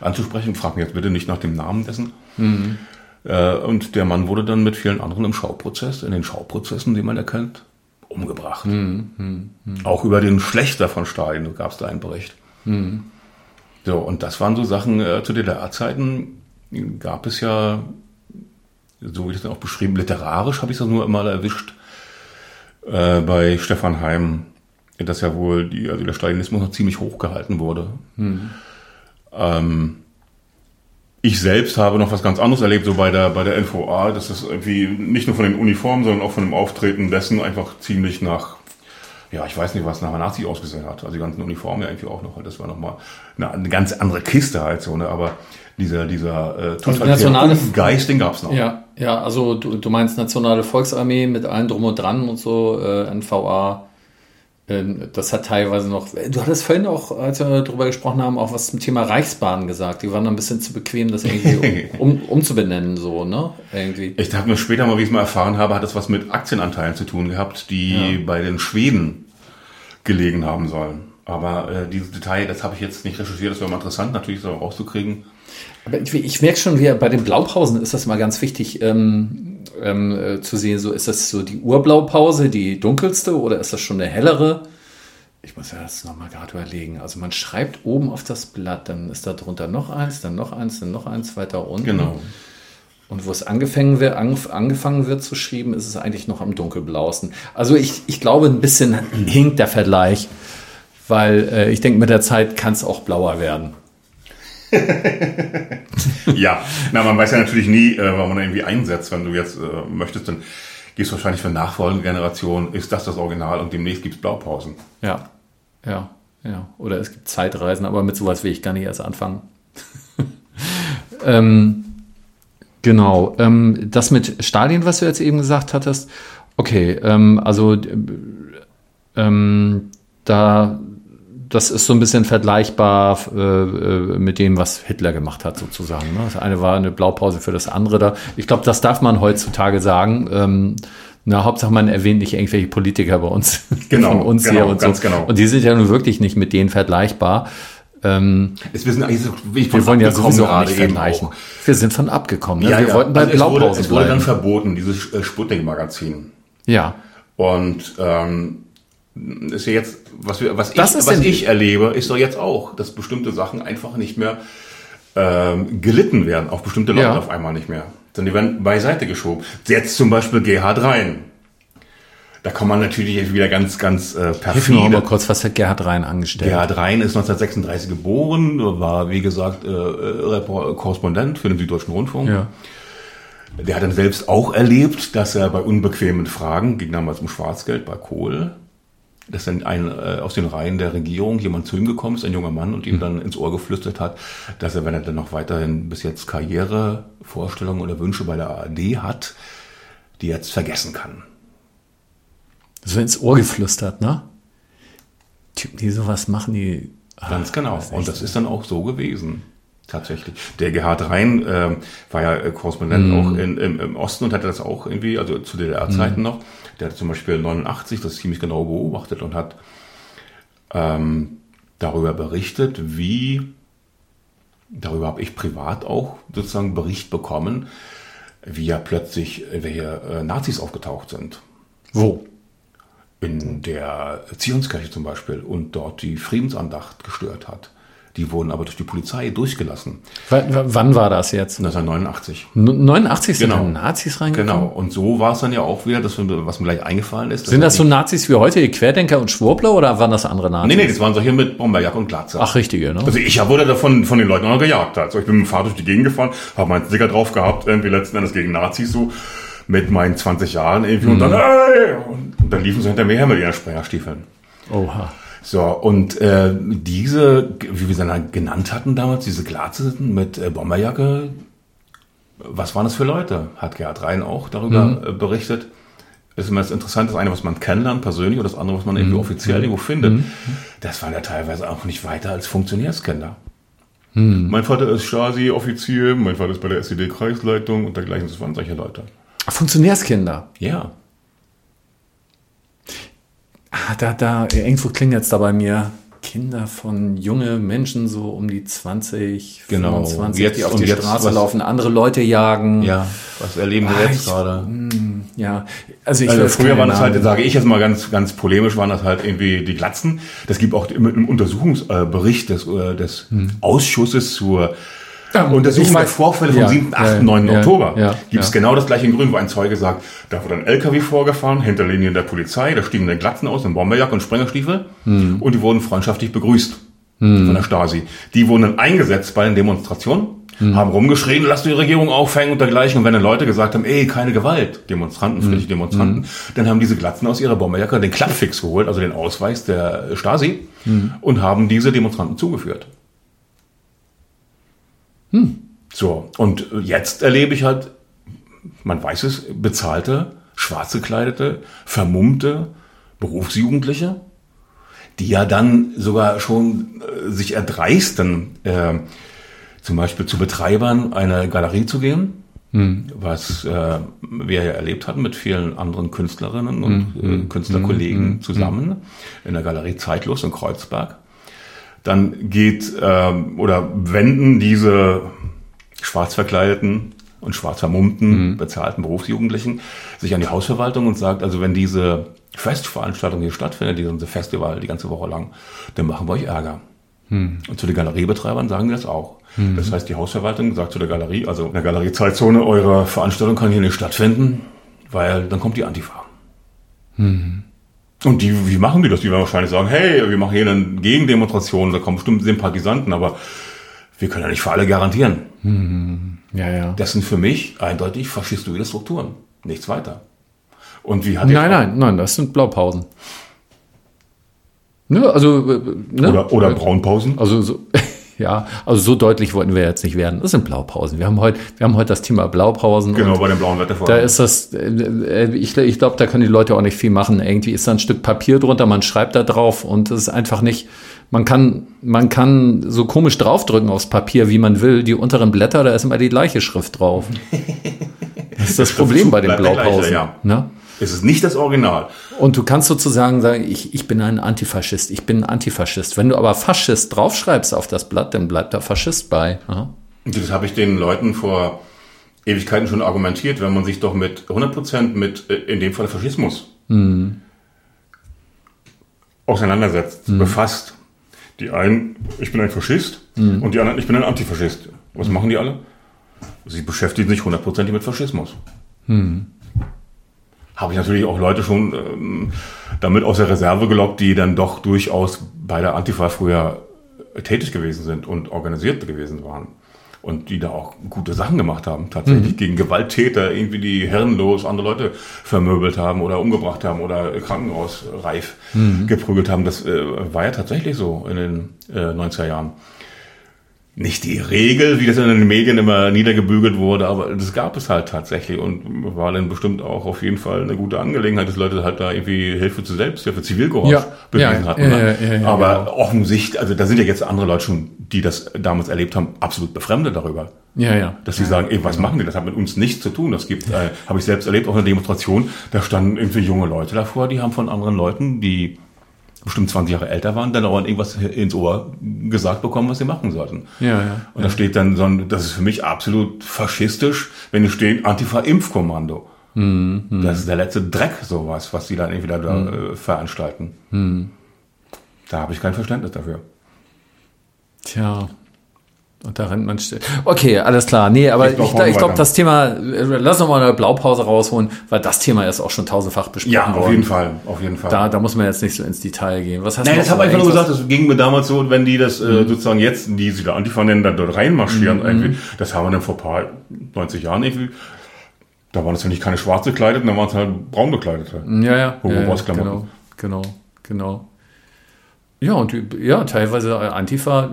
anzusprechen. Frag mich jetzt bitte nicht nach dem Namen dessen. Mhm. Äh, und der Mann wurde dann mit vielen anderen im Schauprozess, in den Schauprozessen, die man erkennt, umgebracht. Mhm. mhm. mhm. Auch über den Schlechter von Stalin gab es da einen Bericht. Mhm. So, und das waren so Sachen, äh, zu DDR-Zeiten gab es ja, so wie ich das auch beschrieben, literarisch habe ich das nur immer erwischt, äh, bei Stefan Heim, dass ja wohl die, also der Stalinismus noch ziemlich hoch gehalten wurde. Mhm. Ähm, ich selbst habe noch was ganz anderes erlebt, so bei der, bei der NVA, dass das irgendwie nicht nur von den Uniformen, sondern auch von dem Auftreten dessen einfach ziemlich nach ja, ich weiß nicht, was nach Nazi ausgesehen hat. Also die ganzen Uniformen ja irgendwie auch noch. Das war nochmal eine, eine ganz andere Kiste halt so, ne? Aber dieser, dieser äh, totalitäre Geist, den gab's noch. Ja, ja, also du, du meinst Nationale Volksarmee mit allen drum und dran und so, äh, NVA. Ähm, das hat teilweise noch. Du hattest vorhin auch, als wir darüber gesprochen haben, auch was zum Thema Reichsbahn gesagt. Die waren ein bisschen zu bequem, das irgendwie um, [laughs] um, umzubenennen, so, ne? Irgendwie. Ich habe mir später mal, wie ich es mal erfahren habe, hat das was mit Aktienanteilen zu tun gehabt, die ja. bei den Schweden gelegen haben sollen. Aber äh, dieses Detail, das habe ich jetzt nicht recherchiert, das wäre mal interessant, natürlich so rauszukriegen. Aber ich, ich merke schon, wie bei den Blaupausen ist das mal ganz wichtig. Ähm, ähm, äh, zu sehen, so ist das so die Urblaupause, die dunkelste oder ist das schon eine hellere? Ich muss ja das nochmal gerade überlegen. Also man schreibt oben auf das Blatt, dann ist da drunter noch eins, dann noch eins, dann noch eins weiter unten. Genau. Und wo es angefangen wird, angefangen wird zu schreiben, ist es eigentlich noch am dunkelblauesten. Also ich, ich glaube, ein bisschen hinkt der Vergleich, weil äh, ich denke, mit der Zeit kann es auch blauer werden. [laughs] ja, na, man weiß ja natürlich nie, äh, wann man irgendwie einsetzt. Wenn du jetzt äh, möchtest, dann gehst du wahrscheinlich für nachfolgende Generationen, ist das das Original und demnächst gibt es Blaupausen. Ja, ja, ja. Oder es gibt Zeitreisen, aber mit sowas will ich gar nicht erst anfangen. [laughs] ähm, Genau. Ähm, das mit Stalin, was du jetzt eben gesagt hattest, okay, ähm, also ähm, da das ist so ein bisschen vergleichbar äh, äh, mit dem, was Hitler gemacht hat, sozusagen. Ne? Das eine war eine Blaupause für das andere da. Ich glaube, das darf man heutzutage sagen. Ähm, na, Hauptsache man erwähnt nicht irgendwelche Politiker bei uns. [laughs] Genau, von uns genau, hier und so. genau. Und die sind ja nun wirklich nicht mit denen vergleichbar. Ähm, Es wie ich wir wollen ja sowieso auch nicht vergleichen. auch. Wir sind von abgekommen. Ne? Ja, wir ja. wollten bei also es wurde, Blaupausen es wurde dann verboten, dieses äh, Sputnik-Magazin. Ja. Und ähm, ist ja jetzt, was, wir, was, ich, Das ist was ich erlebe, ist doch jetzt auch, dass bestimmte Sachen einfach nicht mehr ähm, gelitten werden, auf bestimmte Leute Ja. auf einmal nicht mehr. Sondern die werden beiseite geschoben. Jetzt zum Beispiel GH Rein. Da kann man natürlich jetzt wieder ganz, ganz äh, Hilf mir mal perfide. kurz, was hat Gerhard Rhein angestellt? Gerhard Rhein ist 1936 geboren, war wie gesagt äh, äh, Repor- Korrespondent für den Süddeutschen Rundfunk. Ja. Der hat dann selbst auch erlebt, dass er bei unbequemen Fragen, ging damals um Schwarzgeld bei Kohl, dass dann ein, äh, aus den Reihen der Regierung jemand zu ihm gekommen ist, ein junger Mann, und ihm dann ins Ohr geflüstert hat, dass er, wenn er dann noch weiterhin bis jetzt Karrierevorstellungen oder Wünsche bei der ARD hat, die jetzt vergessen kann. So ins Ohr geflüstert, ne? Typen, die sowas machen, die. ah, Ganz genau. das Und das ist dann auch so gewesen. Tatsächlich. Der Gerhard Rhein ähm, war ja äh, Korrespondent Mhm. auch in, im, im Osten und hatte das auch irgendwie, also zu DDR-Zeiten noch. Der hat zum Beispiel 89 das ziemlich genau beobachtet und hat ähm, darüber berichtet, wie, darüber habe ich privat auch sozusagen Bericht bekommen, wie ja plötzlich welche äh, Nazis aufgetaucht sind. Wo? In der Zionskirche zum Beispiel und dort die Friedensandacht gestört hat. Die wurden aber durch die Polizei durchgelassen. W wann war das jetzt? 1989. N- 89 sind Genau. Nazis reingekommen? Genau. Und so war es dann ja auch wieder, dass was mir gleich eingefallen ist. Sind das so Nazis wie heute, Querdenker und Schwurbler oder waren das andere Nazis? Nee, nee, das waren solche mit Bomberjacke und Glatze. Ach, richtige, ne? Also ich wurde davon von den Leuten auch noch gejagt. Also ich bin mit dem Fahrrad durch die Gegend gefahren, habe meinen Sticker drauf gehabt, irgendwie letzten Endes gegen Nazis so, mit meinen 20 Jahren irgendwie und dann, ey! Und dann liefen sie hinter mir her mit ihren Sprengerstiefeln. Oha. So, und äh, diese, wie wir sie dann genannt hatten damals, diese Glatze mit äh, Bomberjacke, was waren das für Leute? Hat Gerhard Rhein auch darüber äh, berichtet. Das ist immer das Interessante, das eine, was man kennenlernt persönlich und das andere, was man irgendwie offiziell irgendwo findet. Das waren ja teilweise auch nicht weiter als Funktionärskinder. Mein Vater ist Stasi-Offizier, mein Vater ist bei der SED-Kreisleitung und dergleichen. Das waren solche Leute. Funktionärskinder. Ja. Ah, da, da, irgendwo klingt jetzt da bei mir Kinder von junge Menschen, so um die 20, Genau. 25, Jetzt- die auf die Straße was- laufen, andere Leute jagen. Ja, was erleben wir Ah, jetzt ich- gerade? Ja, also ich Also früher waren das halt, sage ich jetzt mal ganz, ganz polemisch, waren das halt irgendwie die Glatzen. Das gibt auch im, im Untersuchungsbericht des, äh, des Ausschusses zur Ja, Untersuchung der Vorfälle vom ja, 7., 8., ja, 9. ja, Oktober. ja, gibt es genau das gleiche in Grün, wo ein Zeuge sagt, da wurde ein LKW vorgefahren, hinter Linien der Polizei, da stiegen dann Glatzen aus, in Bomberjacke und Sprengerstiefel Hm. und die wurden freundschaftlich begrüßt von der Stasi. Die wurden dann eingesetzt bei den Demonstrationen, Hm. haben rumgeschrien, lasst die Regierung aufhängen und dergleichen. Und wenn dann Leute gesagt haben, ey, keine Gewalt, Demonstranten, friedliche Hm. Demonstranten, dann haben diese Glatzen aus ihrer Bomberjacke den Klappfix geholt, also den Ausweis der Stasi, Hm. und haben diese Demonstranten zugeführt. So, und jetzt erlebe ich halt, man weiß es, bezahlte, schwarz gekleidete, vermummte Berufsjugendliche, die ja dann sogar schon äh, sich erdreisten, äh, zum Beispiel zu Betreibern einer Galerie zu gehen, was äh, wir ja erlebt hatten mit vielen anderen Künstlerinnen und äh, Künstlerkollegen zusammen in der Galerie Zeitlos in Kreuzberg. Dann geht ähm, oder wenden diese schwarz verkleideten und schwarz vermummten, mhm. bezahlten Berufsjugendlichen sich an die Hausverwaltung und sagt, also wenn diese Festveranstaltung hier stattfindet, diese Festival die ganze Woche lang, dann machen wir euch Ärger. Mhm. Und zu den Galeriebetreibern sagen die das auch. Mhm. Das heißt, die Hausverwaltung sagt zu der Galerie, also in der Galeriezeitzone, eure Veranstaltung kann hier nicht stattfinden, weil dann kommt die Antifa. Mhm. Und die, wie machen die das? Die werden wahrscheinlich sagen, hey, wir machen hier eine Gegendemonstration, da kommen bestimmt Sympathisanten, aber wir können ja nicht für alle garantieren. Mhm. Ja, ja. Das sind für mich eindeutig faschistoide Strukturen. Nichts weiter. Und wie hat Nein, nein, nein, das sind Blaupausen. Ne, also, äh, ne? Oder, oder Braunpausen. Also so, [laughs] ja, also so deutlich wollten wir jetzt nicht werden. Das sind Blaupausen. Wir haben heute, wir haben heute das Thema Blaupausen. Genau, bei dem blauen Wetter Da ist das, äh, ich, ich glaube, da können die Leute auch nicht viel machen. Irgendwie ist da ein Stück Papier drunter, man schreibt da drauf und es ist einfach nicht, man kann, man kann so komisch draufdrücken aufs Papier, wie man will. Die unteren Blätter, da ist immer die gleiche Schrift drauf. [laughs] Das ist das, das Problem bei den Blaupausen. Gleiche, ja. Ne? Es ist nicht das Original. Und du kannst sozusagen sagen, ich, ich bin ein Antifaschist, ich bin ein Antifaschist. Wenn du aber Faschist draufschreibst auf das Blatt, dann bleibt da Faschist bei. Aha. Das habe ich den Leuten vor Ewigkeiten schon argumentiert, wenn man sich doch mit 100% mit, äh, in dem Fall Faschismus, mhm. auseinandersetzt, mhm. befasst. Die einen, ich bin ein Faschist mhm. und die anderen, ich bin ein Antifaschist. Was machen die alle? Sie beschäftigen sich hundertprozentig mit Faschismus. Mhm habe ich natürlich auch Leute schon ähm, damit aus der Reserve gelockt, die dann doch durchaus bei der Antifa früher tätig gewesen sind und organisiert gewesen waren. Und die da auch gute Sachen gemacht haben, tatsächlich mhm. gegen Gewalttäter irgendwie die herrenlos andere Leute vermöbelt haben oder umgebracht haben oder krankenhausreif mhm. geprügelt haben. Das äh, war ja tatsächlich so in den äh, 90er Jahren nicht die Regel, wie das in den Medien immer niedergebügelt wurde, aber das gab es halt tatsächlich und war dann bestimmt auch auf jeden Fall eine gute Angelegenheit, dass Leute halt da irgendwie Hilfe zu Selbsthilfe, Zivilgehorsam ja, bewiesen ja, hatten. Ne? Ja, aber genau. offensichtlich, also da sind ja jetzt andere Leute schon, die das damals erlebt haben, absolut befremdet darüber. Ja, ja. Dass sie sagen, ey, was machen die? Das hat mit uns nichts zu tun. Das gibt, äh, habe ich selbst erlebt, auch eine Demonstration, da standen irgendwie junge Leute davor, die haben von anderen Leuten, die bestimmt 20 Jahre älter waren, dann auch irgendwas ins Ohr gesagt bekommen, was sie machen sollten. Ja, ja. Und da steht dann so ein, das ist für mich absolut faschistisch, wenn es steht Antifa-Impfkommando. Mhm, das ist der letzte Dreck, sowas, was sie dann irgendwie da mhm. äh, veranstalten. Mhm. Da habe ich kein Verständnis dafür. Tja. Und da rennt man still. Okay, alles klar. Nee, aber ich, ich, ich glaube, das Thema, lass noch mal eine Blaupause rausholen, weil das Thema ist auch schon tausendfach besprochen ja, worden. auf jeden Fall, auf jeden Fall. Da, da muss man jetzt nicht so ins Detail gehen. Was heißt Nein, das habe ich einfach nur gesagt, das ging mir damals so, wenn die das äh, mhm. sozusagen jetzt, die sie da Antifa nennen, dann dort reinmarschieren, mhm. irgendwie, das haben wir dann vor paar 90 Jahren irgendwie, da waren es ja nicht keine schwarz gekleideten, da waren es halt braun bekleidete. Ja, ja. ja, ja genau, genau, genau. Ja, und die, ja, teilweise äh, Antifa, äh,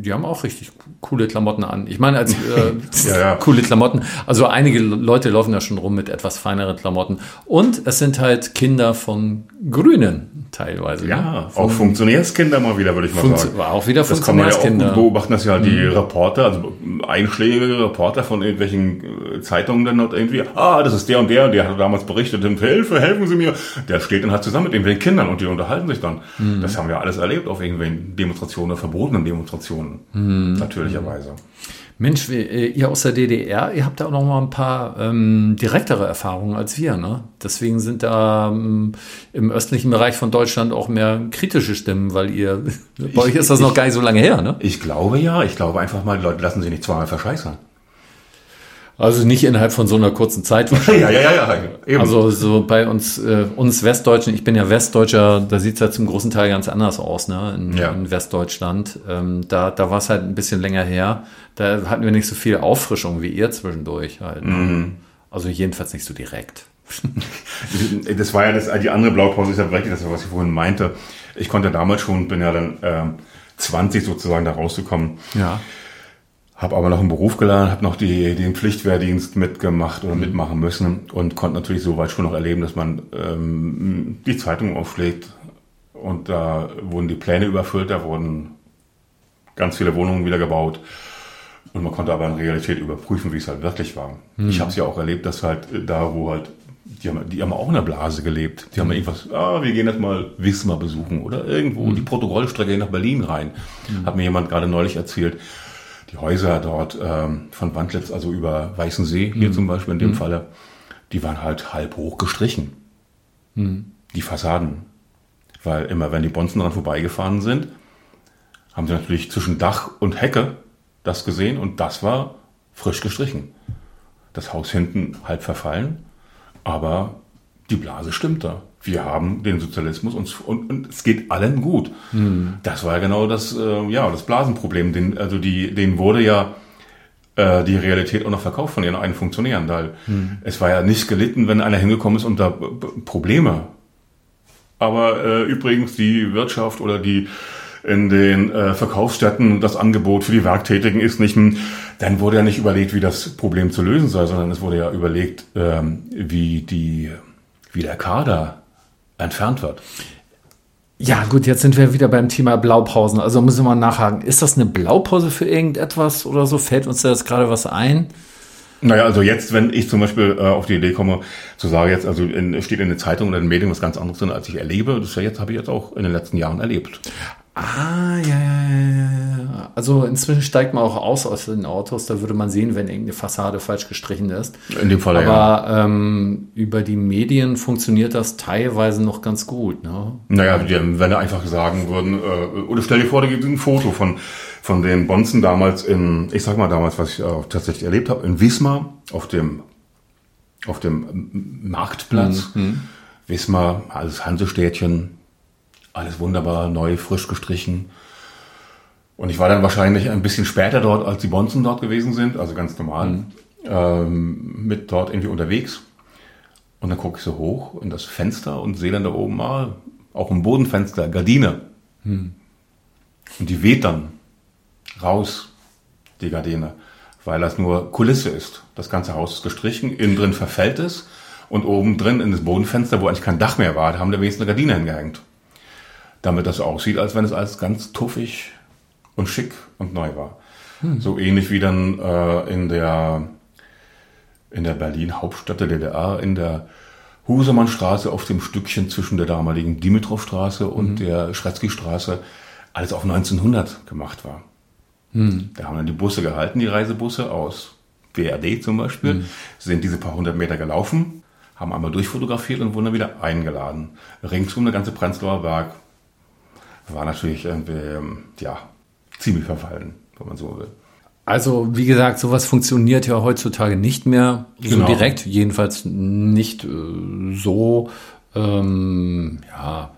die haben auch richtig coole Klamotten an. Ich meine, als äh, [laughs] ja, ja. coole Klamotten. Also einige Leute laufen da schon rum mit etwas feineren Klamotten. Und es sind halt Kinder von Grünen teilweise. Ja, ne? auch Funktionärskinder mal wieder, würde ich mal Funkt sagen. Auch wieder das Funktionärskinder. Das kann man ja auch beobachten, dass ja die mhm. Reporter, also einschlägige Reporter von irgendwelchen äh, Zeitungen dann dort irgendwie, ah, das ist der und der, der hat damals berichtet, Hilfe, helfen Sie mir. Der steht dann halt zusammen mit irgendwelchen Kindern und die unterhalten sich dann. Mhm. Das haben wir alles erlebt auf irgendwelchen Demonstrationen, verbotenen Demonstrationen. Mhm. Natürlicherweise. Mensch, äh, ihr aus der DDR, ihr habt da auch noch mal ein paar ähm, direktere Erfahrungen als wir. Ne? Deswegen sind da ähm, im östlichen Bereich von Deutschland auch mehr kritische Stimmen, weil ihr, [laughs] bei euch ist das noch gar nicht so lange her. Ne? Ich glaube ja. Ich glaube einfach mal, die Leute lassen sich nicht zweimal verscheißern. Also nicht innerhalb von so einer kurzen Zeit [laughs] wahrscheinlich. ja, ja, ja, ja. Eben. Also so bei uns, äh, uns Westdeutschen, ich bin ja Westdeutscher, da sieht es halt zum großen Teil ganz anders aus, ne? In, ja. in Westdeutschland. Ähm, da da war es halt ein bisschen länger her. Da hatten wir nicht so viel Auffrischung wie ihr zwischendurch halt. Ne? Mhm. Also jedenfalls nicht so direkt. [laughs] das war ja das, die andere Blaupause ist ja wirklich das, was ich vorhin meinte. Ich konnte damals schon, bin ja dann äh, 20 sozusagen da rausgekommen. Ja habe aber noch einen Beruf gelernt, habe noch die, den Pflichtwehrdienst mitgemacht oder mhm. mitmachen müssen und konnte natürlich soweit schon noch erleben, dass man ähm, die Zeitung aufschlägt und da wurden die Pläne überfüllt, da wurden ganz viele Wohnungen wieder gebaut und man konnte aber in Realität überprüfen, wie es halt wirklich war. Mhm. Ich habe es ja auch erlebt, dass halt da, wo halt die haben, die haben auch in der Blase gelebt. Die haben mhm. irgendwas, ah, wir gehen jetzt mal Wismar besuchen oder irgendwo mhm. die Protokollstrecke nach Berlin rein. Mhm. Hat mir jemand gerade neulich erzählt die Häuser dort ähm, von Wandlitz, also über Weißensee hier Mhm. zum Beispiel in dem Falle, die waren halt halb hoch gestrichen. Mhm. Die Fassaden. Weil immer, wenn die Bonzen dran vorbeigefahren sind, haben sie natürlich zwischen Dach und Hecke das gesehen und das war frisch gestrichen. Das Haus hinten halb verfallen, aber die Blase stimmt da. Wir haben den Sozialismus und, und, und es geht allen gut. Das war ja genau das, äh, ja, das Blasenproblem. Den, also die, denen wurde ja äh, die Realität auch noch verkauft von ihren eigenen Funktionären. Weil Es war ja nicht gelitten, wenn einer hingekommen ist und da b- Probleme. Aber äh, übrigens die Wirtschaft oder die in den äh, Verkaufsstätten das Angebot für die Werktätigen ist nicht, hm, dann wurde ja nicht überlegt, wie das Problem zu lösen sei, sondern es wurde ja überlegt, ähm, wie die, wie der Kader entfernt wird. Ja, gut, jetzt sind wir wieder beim Thema Blaupausen. Also müssen wir mal nachhaken. Ist das eine Blaupause für irgendetwas oder so? Fällt uns da jetzt gerade was ein? Naja, also jetzt, wenn ich zum Beispiel äh, auf die Idee komme, zu sagen, jetzt, also in, steht in den Zeitungen oder in den Medien was ganz anderes drin, als ich erlebe, das ja jetzt, habe ich jetzt auch in den letzten Jahren erlebt. Ah, ja, ja, ja. Also inzwischen steigt man auch aus aus den Autos. Da würde man sehen, wenn irgendeine Fassade falsch gestrichen ist. In dem Fall ja. Aber ähm, über die Medien funktioniert das teilweise noch ganz gut. Ne? Naja, wenn da einfach sagen würden, äh, oder stell dir vor, da gibt es ein Foto von, von den Bonzen damals in, ich sag mal damals, was ich äh, tatsächlich erlebt habe, in Wismar auf dem, auf dem Marktplatz. Wismar, alles Hansestädtchen, alles wunderbar, neu, frisch gestrichen. Und ich war dann wahrscheinlich ein bisschen später dort, als die Bonzen dort gewesen sind, also ganz normal, ähm, mit dort irgendwie unterwegs. Und dann gucke ich so hoch in das Fenster und sehe dann da oben mal, auch im Bodenfenster, Gardine. Und die weht dann raus, die Gardine, weil das nur Kulisse ist. Das ganze Haus ist gestrichen, innen drin verfällt es und oben drin in das Bodenfenster, wo eigentlich kein Dach mehr war, da haben da wenigstens eine Gardine hingehängt. Damit das aussieht, als wenn es alles ganz tuffig und schick und neu war. So ähnlich wie dann äh, in der in der Berlin Hauptstadt der DDR in der Husemannstraße auf dem Stückchen zwischen der damaligen Dimitrovstraße und der Schretzky-Straße alles auf 1900 gemacht war. Da haben dann die Busse gehalten, die Reisebusse aus BRD zum Beispiel, sind diese paar hundert Meter gelaufen, haben einmal durchfotografiert und wurden dann wieder eingeladen. Ringsum der ganze Prenzlauer Berg war natürlich irgendwie, ähm, ja, ziemlich verfallen, wenn man so will. Also, wie gesagt, sowas funktioniert ja heutzutage nicht mehr so Genau. direkt, jedenfalls nicht äh, so, ähm, ja,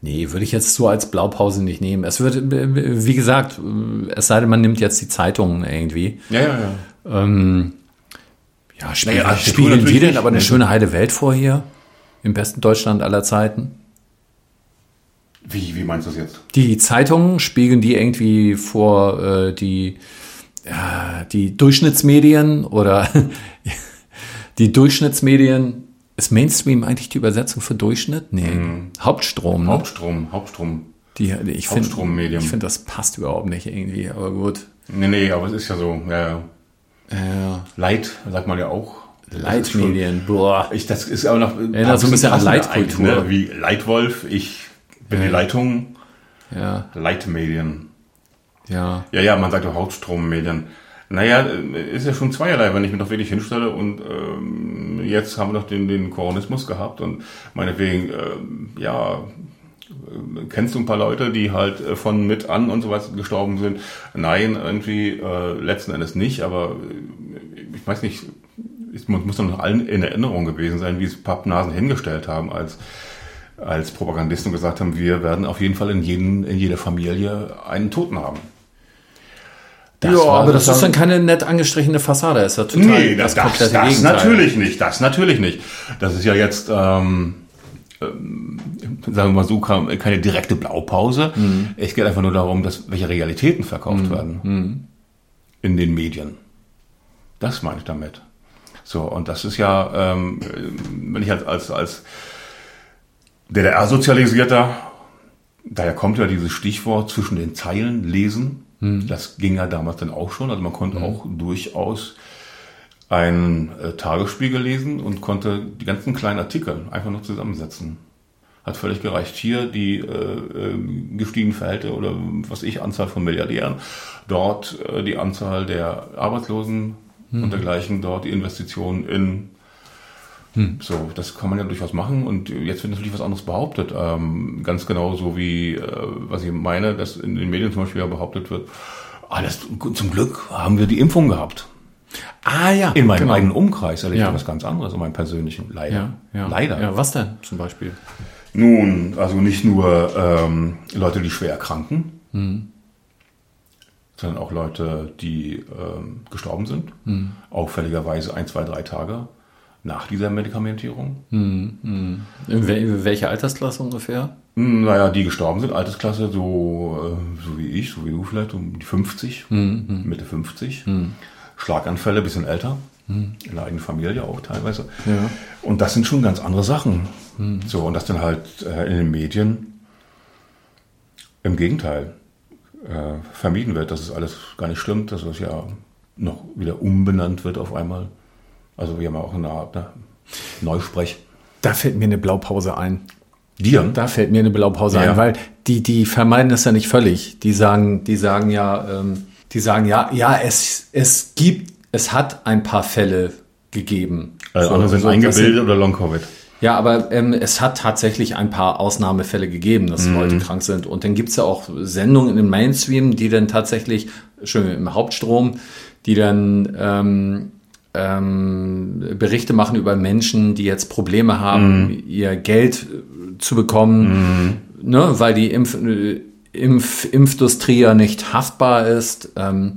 nee, würde ich jetzt so als Blaupause nicht nehmen. Es wird, äh, wie gesagt, äh, es sei denn, man nimmt jetzt die Zeitungen irgendwie. Ja, ja, ja. Ähm, ja, spiel, Naja, spielen die natürlich denn aber eine schöne heile Welt vor hier? Im besten Deutschland aller Zeiten? Wie, wie meinst du das jetzt? Die Zeitungen spiegeln die irgendwie vor äh, die, ja, die Durchschnittsmedien oder [laughs] die Durchschnittsmedien. Ist Mainstream eigentlich die Übersetzung für Durchschnitt? Nee. Hauptstrom, ne? Hauptstrom, Hauptstrom. die, ich finde, ich finde, das passt überhaupt nicht irgendwie, aber gut. Nee, nee, aber es ist ja so, ja, ja. Light, sagt man ja auch. Leitmedien, boah. Ich, das ist aber noch. Erinnert so ein bisschen an passender Leitkultur. Ne? Wie Leitwolf, ich bin die. Leitung, Ja, Leitmedien. ja. Ja, ja, man sagt ja Hauptstrommedien. Naja, äh, ist ja schon zweierlei, wenn ich mich doch wirklich hinstelle und ähm, jetzt haben wir doch den, den Koronismus gehabt und meinetwegen, ähm, ja, äh, kennst du ein paar Leute, die halt äh, von mit an und so was gestorben sind? Nein, irgendwie äh, letzten Endes nicht, aber äh, ich weiß nicht, es muss muss doch noch allen in Erinnerung gewesen sein, wie es Pappnasen hingestellt haben als als Propagandisten gesagt haben, wir werden auf jeden Fall in, jeden, in jeder Familie einen Toten haben. ja, war aber das ist dann keine nett angestrichene Fassade, ist ja total Nee, das, das, das, Gegenteil. natürlich nicht. Das natürlich nicht. Das ist ja jetzt, ähm, ähm, sagen wir mal so, keine direkte Blaupause. Mhm. Es geht einfach nur darum, dass welche Realitäten verkauft werden Mhm. in den Medien. Das meine ich damit. So, und das ist ja, ähm, wenn ich als, als, als DDR-Sozialisierter, daher kommt ja dieses Stichwort zwischen den Zeilen lesen. Das ging ja damals dann auch schon. Also man konnte auch durchaus einen äh, Tagesspiegel lesen und konnte die ganzen kleinen Artikel einfach nur zusammensetzen. hat völlig gereicht. Hier die äh, äh, gestiegenen Verhältnisse oder was ich, Anzahl von Milliardären, dort äh, die Anzahl der Arbeitslosen hm. und dergleichen, dort die Investitionen in hm. So, das kann man ja durchaus machen und jetzt wird natürlich was anderes behauptet. Ähm, ganz genau so wie, äh, was ich meine, dass in den Medien zum Beispiel ja behauptet wird, alles, zum Glück haben wir die Impfung gehabt. Ah ja. In meinem genau. eigenen Umkreis erlebe ja. ich was ganz anderes, in meinem persönlichen. Leider. Ja, ja. Leider. Ja, was denn zum Beispiel? Nun, also nicht nur ähm, Leute, die schwer erkranken, hm. sondern auch Leute, die ähm, gestorben sind. Hm. Auffälligerweise ein, zwei, drei Tage nach dieser Medikamentierung. Hm, hm. In welcher Altersklasse ungefähr? Hm, naja, die gestorben sind, Altersklasse so, äh, so wie ich, so wie du vielleicht, um die 50, hm, hm. Mitte 50. Hm. Schlaganfälle, bisschen älter, in der eigenen Familie auch teilweise. Ja. Und das sind schon ganz andere Sachen. So, und das dann halt äh, in den Medien im Gegenteil äh, vermieden wird, dass es alles gar nicht stimmt, dass es ja noch wieder umbenannt wird auf einmal. Also wir haben auch eine Art ne, Neusprech. Da fällt mir eine Blaupause ein. Dir? Da fällt mir eine Blaupause ja. ein, weil die, die vermeiden das ja nicht völlig. Die sagen, die sagen ja, ähm, die sagen ja, ja, es, es gibt, es hat ein paar Fälle gegeben. Also so, andere sind so, eingebildet oder Long-Covid. Ja, aber ähm, es hat tatsächlich ein paar Ausnahmefälle gegeben, dass mhm. Leute krank sind. Und dann gibt's ja auch Sendungen im Mainstream, die dann tatsächlich, schön im Hauptstrom, die dann ähm, ähm, Berichte machen über Menschen, die jetzt Probleme haben, mm. ihr Geld zu bekommen, mm. ne, weil die Impf Impf Impfindustrie ja nicht haftbar ist. Ähm,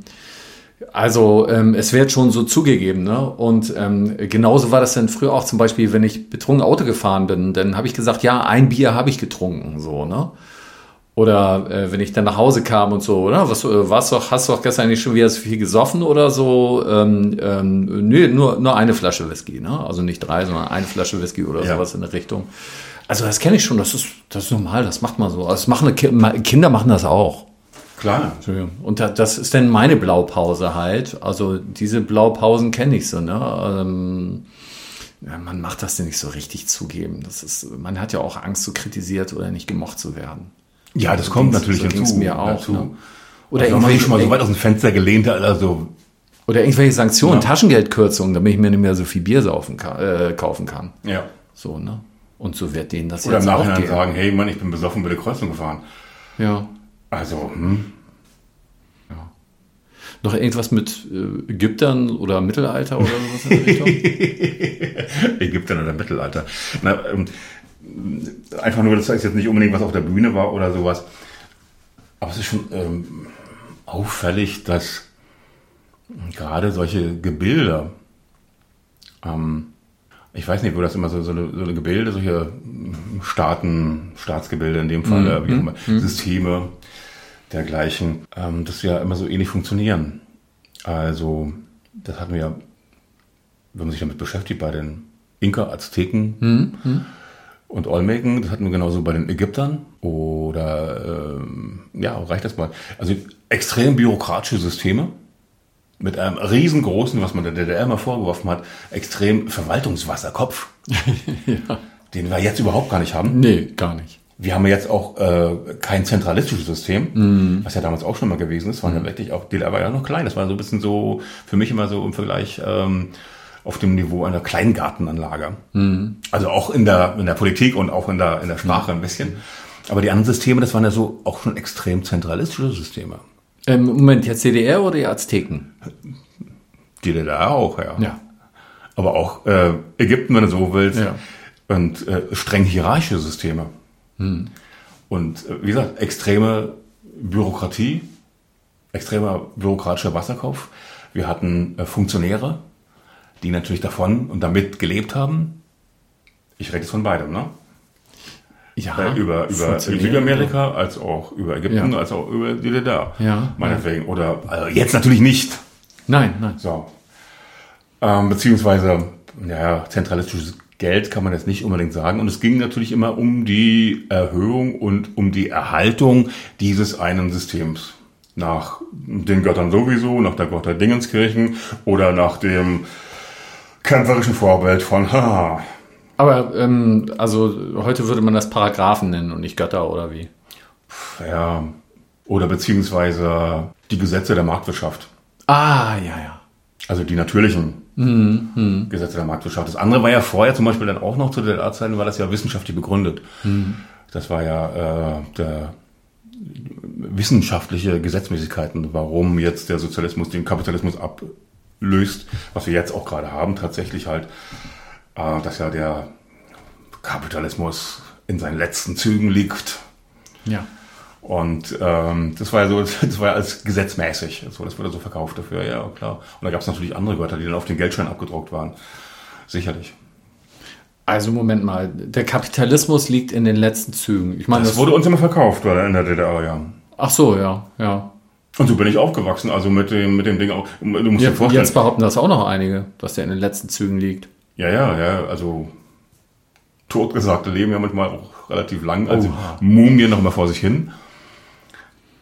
also ähm, es wird schon so zugegeben. Ne? Und ähm, genauso war das dann früher auch zum Beispiel, wenn ich betrunken Auto gefahren bin, dann habe ich gesagt, ja, ein Bier habe ich getrunken. So, ne? Oder äh, wenn ich dann nach Hause kam und so, oder? Was, äh, warst doch, hast du doch gestern nicht schon wieder so viel gesoffen oder so? Ähm, ähm, nö, nur, nur eine Flasche Whisky, ne? Also nicht drei, sondern eine Flasche Whisky oder ja. sowas in der Richtung. Also das kenne ich schon, das ist, das ist normal, das macht man so. Das machen Kinder machen das auch. Klar. Und das ist dann meine Blaupause halt. Also diese Blaupausen kenne ich so, ne? Ähm, ja, man macht das denn nicht so richtig zugeben. Das ist, man hat ja auch Angst, so kritisiert oder nicht gemocht zu werden. Ja, das kommt natürlich so hinzu. mir auch. Dazu. Ne? Oder also irgendwelche schon mal so weit aus dem Fenster gelehnt, also oder irgendwelche Sanktionen, ja. Taschengeldkürzungen, damit ich mir nicht mehr so viel Bier saufen kann, äh, kaufen kann. Ja. So, ne? Und so wird denen das Oder jetzt im Nachhinein sagen, hey Mann, ich bin besoffen, bei der Kreuzung gefahren. Ja. Also, hm. Ja. Noch irgendwas mit äh, Ägyptern oder Mittelalter oder sowas in der Richtung? [laughs] Ägyptern oder Mittelalter. Na, ähm, einfach nur, das heißt jetzt nicht unbedingt, was auf der Bühne war oder sowas. Aber es ist schon ähm, auffällig, dass gerade solche Gebilde, ähm, ich weiß nicht, wo das immer so, so, eine, so eine Gebilde, solche Staaten, Staatsgebilde in dem Fall, mhm. wie auch immer, mhm. Systeme dergleichen, ähm, dass ja immer so ähnlich funktionieren. Also, das hatten wir ja, wenn man sich damit beschäftigt, bei den Inka, Azteken, mhm. Mhm und Olmeken, das hatten wir genauso bei den Ägyptern. Oder ähm, ja, reicht das mal. Also extrem bürokratische Systeme mit einem riesengroßen, was man der DDR mal vorgeworfen hat, extrem Verwaltungswasserkopf, [laughs] ja. den wir jetzt überhaupt gar nicht haben. Nee, gar nicht. Wir haben jetzt auch äh, kein zentralistisches System, mm. was ja damals auch schon mal gewesen ist. War mm. ja wirklich auch, DDR war ja noch klein. Das war so ein bisschen so, für mich immer so im Vergleich ähm, auf dem Niveau einer Kleingartenanlage. Mhm. Also auch in der, in der Politik und auch in der, in der Sprache ein bisschen. Aber die anderen Systeme, das waren ja so auch schon extrem zentralistische Systeme. Ähm, Moment, jetzt DDR oder die Azteken? Die DDR auch, ja. ja. Aber auch äh, Ägypten, wenn du so willst. Ja. Und äh, streng hierarchische Systeme. Mhm. Und äh, wie gesagt, extreme Bürokratie, extremer bürokratischer Wasserkopf. Wir hatten äh, Funktionäre, die natürlich davon und damit gelebt haben. Ich rede jetzt von beidem, ne? Ja, äh, über, über Südamerika, als auch über Ägypten, ja. als auch über die DDR. Ja. Meinetwegen. Oder also jetzt natürlich nicht. Nein, nein. So. Ähm, beziehungsweise, ja, zentralistisches Geld kann man jetzt nicht unbedingt sagen. Und es ging natürlich immer um die Erhöhung und um die Erhaltung dieses einen Systems. Nach den Göttern sowieso, nach der Gotter Dingenskirchen oder nach dem kämpferischen Vorbild von [laughs] haha, Aber ähm, also heute würde man das Paragraphen nennen und nicht Götter oder wie? Ja, oder beziehungsweise die Gesetze der Marktwirtschaft. Ah, ja, ja. Also die natürlichen mhm. Gesetze der Marktwirtschaft. Das andere war ja vorher zum Beispiel dann auch noch zu der Zeiten, war das ja wissenschaftlich begründet. Mhm. Das war ja äh, der wissenschaftliche Gesetzmäßigkeiten, warum jetzt der Sozialismus den Kapitalismus ablöst, was wir jetzt auch gerade haben, tatsächlich halt, äh, dass ja der Kapitalismus in seinen letzten Zügen liegt. Ja. Und ähm, das war ja so, [laughs] das war ja als gesetzmäßig. So, das wurde so verkauft dafür, ja klar. Und da gab es natürlich andere Wörter, die dann auf den Geldschein abgedruckt waren. Sicherlich. Also Moment mal, der Kapitalismus liegt in den letzten Zügen. Ich meine, das, das wurde uns immer verkauft, weil in der DDR, ja. Ach so, ja, ja. Und so bin ich aufgewachsen, also mit dem, mit dem Ding auch. Du musst ja, dir vorstellen. Jetzt behaupten das auch noch einige, dass der in den letzten Zügen liegt. Ja, ja, ja, also Totgesagte leben ja manchmal auch relativ lang, also oh. Mumien noch mal vor sich hin.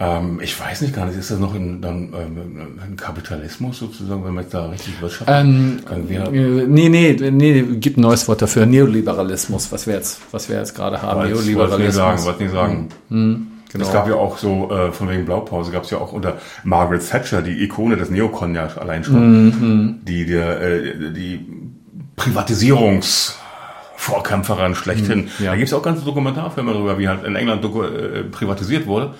Ähm, ich weiß nicht gar nicht, ist das noch ein, dann, ähm, ein Kapitalismus sozusagen, wenn man jetzt da richtig wirtschaftet? Ähm, äh, nee, nee, nee, gibt ein neues Wort dafür, Neoliberalismus, was wir jetzt, was wir jetzt gerade haben. Neoliberalismus. nicht sagen, wollte nicht sagen. Hm, genau. Es gab ja auch so, äh, von wegen Blaupause, gab es ja auch unter Margaret Thatcher, die Ikone des Neokon ja allein schon, mhm. die, der, äh, die Privatisierungs- Vorkämpferin schlechthin. Mhm, ja. Da gibt es auch ganze Dokumentarfilme darüber, wie halt in England äh, privatisiert wurde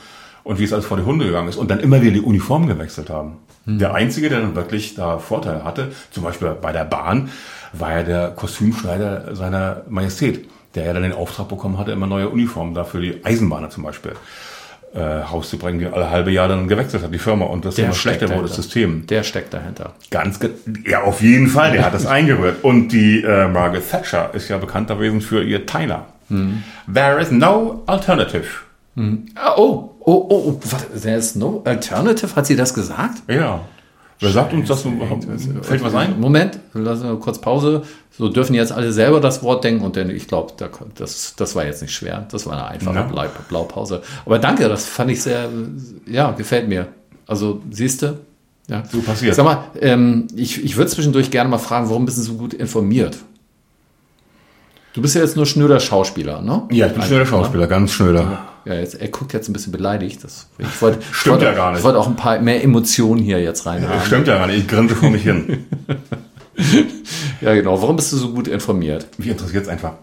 und wie es alles vor die Hunde gegangen ist und dann immer wieder die Uniform gewechselt haben. Mhm. Der Einzige, der dann wirklich da Vorteile hatte, zum Beispiel bei der Bahn, war ja der Kostümschneider seiner Majestät, der ja dann den Auftrag bekommen hatte, immer neue Uniformen da für die Eisenbahner zum Beispiel äh, rauszubringen, die alle halbe Jahr dann gewechselt hat, die Firma. Und das der immer schlechter wurde, das System. Der steckt dahinter. Ganz, ja, auf jeden Fall, der hat das [laughs] eingerührt. Und die äh, Margaret Thatcher ist ja bekannt gewesen für ihr Tyler. Hm. There is no alternative. Hm. Oh, oh, oh, oh, there is no alternative, hat sie das gesagt? Ja. Wer sagt uns das? Fällt was ein? Moment, lassen wir kurz Pause. So dürfen jetzt alle selber das Wort denken und denn ich glaube, das, das war jetzt nicht schwer. Das war eine einfache ja. Blaupause. Aber danke, das fand ich sehr, ja, gefällt mir. Also siehst du? Ja. So passiert. Sag mal, ähm, ich, ich würde zwischendurch gerne mal fragen, warum bist du so gut informiert? Du bist ja jetzt nur schnöder Schauspieler, ne? Ja, ich bin schnöder Schauspieler, ne? ganz schnöder. Ja, jetzt, er guckt jetzt ein bisschen beleidigt. Das, ich wollte, [laughs] Stimmt wollte, ja gar nicht. Ich wollte auch ein paar mehr Emotionen hier jetzt rein ja, Stimmt ja gar nicht. Ich grinse vor mich hin. [laughs] ja, genau. Warum bist du so gut informiert? Mich interessiert es einfach.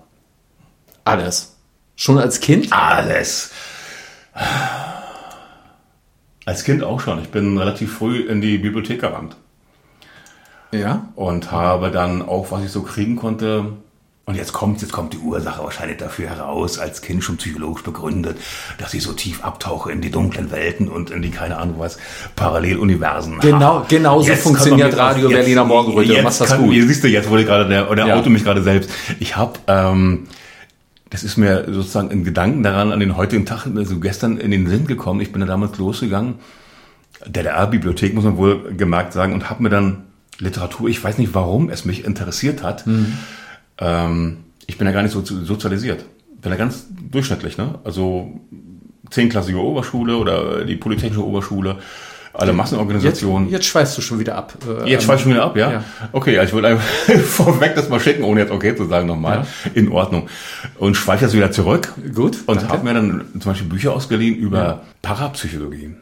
Alles. Schon als Kind? Alles. Als Kind auch schon. Ich bin relativ früh in die Bibliothek gerannt. Ja. Und habe dann auch, was ich so kriegen konnte, und jetzt kommt, jetzt kommt die Ursache wahrscheinlich dafür heraus, als Kind schon psychologisch begründet, dass ich so tief abtauche in die dunklen Welten und in die, keine Ahnung was, Paralleluniversen. Genau, genau so funktioniert Radio jetzt, Berliner Morgenröte. Jetzt machst das kann, gut. Ihr siehst du, jetzt wurde gerade der, der ja. Auto mich gerade selbst. Ich habe, ähm, das ist mir sozusagen in Gedanken daran an den heutigen Tag, so gestern in den Sinn gekommen. Ich bin da damals losgegangen, DDR-Bibliothek muss man wohl gemerkt sagen, und habe mir dann Literatur, ich weiß nicht warum es mich interessiert hat, mhm ähm, ich bin ja gar nicht so sozialisiert. Bin ja ganz durchschnittlich, ne? Also zehnklassige Oberschule oder die Polytechnische Oberschule, alle Massenorganisationen. Jetzt, jetzt schweißt du schon wieder ab. Äh, jetzt schweißt du schon wieder ab, ja? ja. Okay, also ich würde einfach [laughs] vorweg das mal schicken, ohne jetzt okay zu sagen nochmal. Ja. In Ordnung. Und schweife jetzt wieder zurück. Gut. Und habe mir dann zum Beispiel Bücher ausgeliehen über ja. Parapsychologie,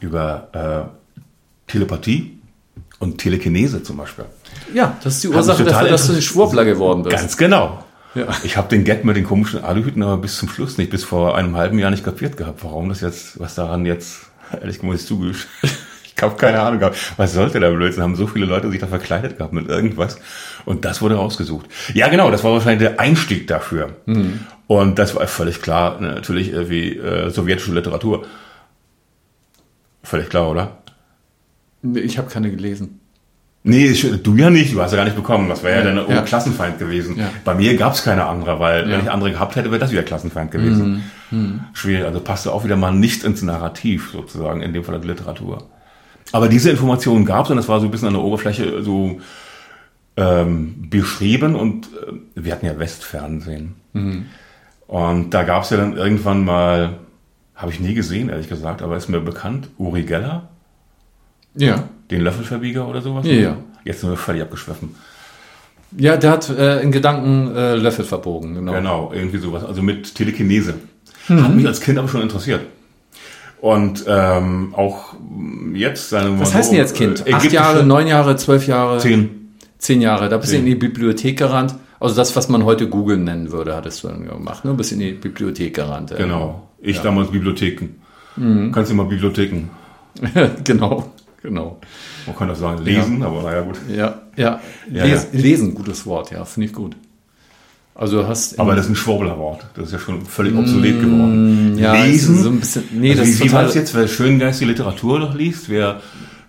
über äh, Telepathie und Telekinese zum Beispiel. Ja, das ist die Ursache dafür, dass du ein Schwurbler geworden bist. Ganz genau. Ja. Ich habe den Gag mit den komischen Aluhüten aber bis zum Schluss nicht, bis vor einem halben Jahr nicht kapiert gehabt, warum das jetzt, was daran jetzt, [laughs] ehrlich gesagt, ich zugeben, [laughs] ich habe keine Ahnung gehabt, was sollte da Blödsinn, haben so viele Leute sich da verkleidet gehabt mit irgendwas und das wurde rausgesucht. Ja genau, das war wahrscheinlich der Einstieg dafür mhm. und das war völlig klar, natürlich wie äh, sowjetische Literatur. Völlig klar, oder? Ich habe keine gelesen. Nee, du ja nicht, du hast ja gar nicht bekommen. Das wäre ja, ja dann ja. Klassenfeind gewesen. Ja. Bei mir gab es keine andere, weil wenn ich andere gehabt hätte, wäre das wieder Klassenfeind gewesen. Mhm. Mhm. Schwierig, also passte auch wieder mal nicht ins Narrativ sozusagen, in dem Fall die Literatur. Aber diese Informationen gab es und das war so ein bisschen an der Oberfläche so ähm, beschrieben und äh, wir hatten ja Westfernsehen. Mhm. Und da gab es ja dann irgendwann mal, habe ich nie gesehen, ehrlich gesagt, aber ist mir bekannt, Uri Geller. Ja den Löffelverbieger oder sowas? Ja, ja. Jetzt sind wir völlig abgeschwiffen. Ja, der hat äh, in Gedanken äh, Löffel verbogen. Genau. genau, irgendwie sowas. Also mit Telekinese. Mhm. Hat mich als Kind aber schon interessiert. Und ähm, auch jetzt, wir Was heißt denn jetzt Kind? Äh, Acht Jahre, neun Jahre, zwölf Jahre? Zehn. Zehn Jahre. Da bist du in die Bibliothek gerannt. Also das, was man heute Google nennen würde, hattest du dann gemacht. Ne? Bist in die Bibliothek gerannt. Genau. Ich ja. damals Bibliotheken. Mhm. Kannst du mal Bibliotheken? [laughs] genau, genau. Man kann das sagen, lesen, ja. aber naja, gut. Ja, ja. ja, Les, ja. Lesen, gutes Wort, ja, finde ich gut. Also hast aber das ist ein Schwurblerwort. Das ist ja schon völlig obsolet geworden. Mm, ja, lesen. So ein bisschen, nee, also das wie, wie war es jetzt, wer schöngeistige Literatur noch liest, wer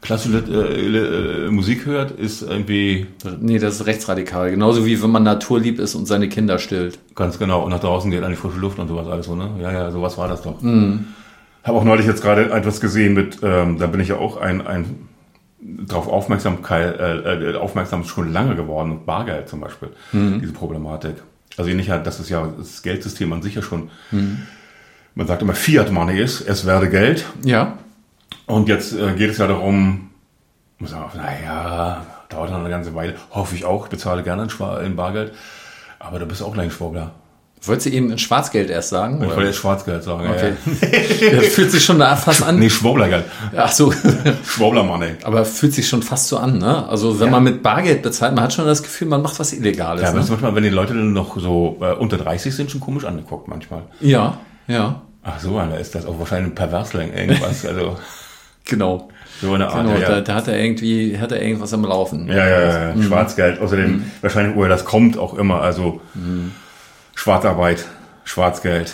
klassische äh, äh, Musik hört, ist irgendwie. Nee, das ist rechtsradikal. Genauso wie wenn man naturlieb ist und seine Kinder stillt. Ganz genau. Und nach draußen geht an die frische Luft und sowas alles so, ne? Ja, ja, sowas war das doch. Mm. Habe auch neulich jetzt gerade etwas gesehen mit, ähm, da bin ich ja auch ein, ein darauf Aufmerksamkeit, äh, äh, aufmerksam schon lange geworden, Bargeld zum Beispiel, mhm. diese Problematik. Also nicht, das ist ja das Geldsystem an sich ja schon. Mhm. Man sagt immer Fiat Money ist, es werde Geld. Ja. Und jetzt äh, geht es ja darum, muss man, naja, dauert noch eine ganze Weile, hoffe ich auch, bezahle gerne in, in Bargeld, aber du bist auch gleich ein Schwurbler. Wolltest du eben in Schwarzgeld erst sagen? Ich wollte jetzt Schwarzgeld sagen, okay. ja. [laughs] das fühlt sich schon da fast an. Nee, Schwurblergeld. Ach so. [laughs] Schwurblermoney. Aber fühlt sich schon fast so an, ne? Also wenn ja. man mit Bargeld bezahlt, man hat schon das Gefühl, man macht was Illegales. Ja, ne? manchmal, wenn die Leute dann noch so äh, unter 30 sind, schon komisch angeguckt manchmal. Ja, ja. Ach so, da ist das auch wahrscheinlich ein Perversling, irgendwas. Also [laughs] genau. So eine Art. Genau, ja. da, da, hat er irgendwie, hat er irgendwas am Laufen. Ja, ja, ja. Mhm. Schwarzgeld. Außerdem mhm. wahrscheinlich, woher das kommt, auch immer. Also mhm. Schwarzarbeit. Schwarzgeld,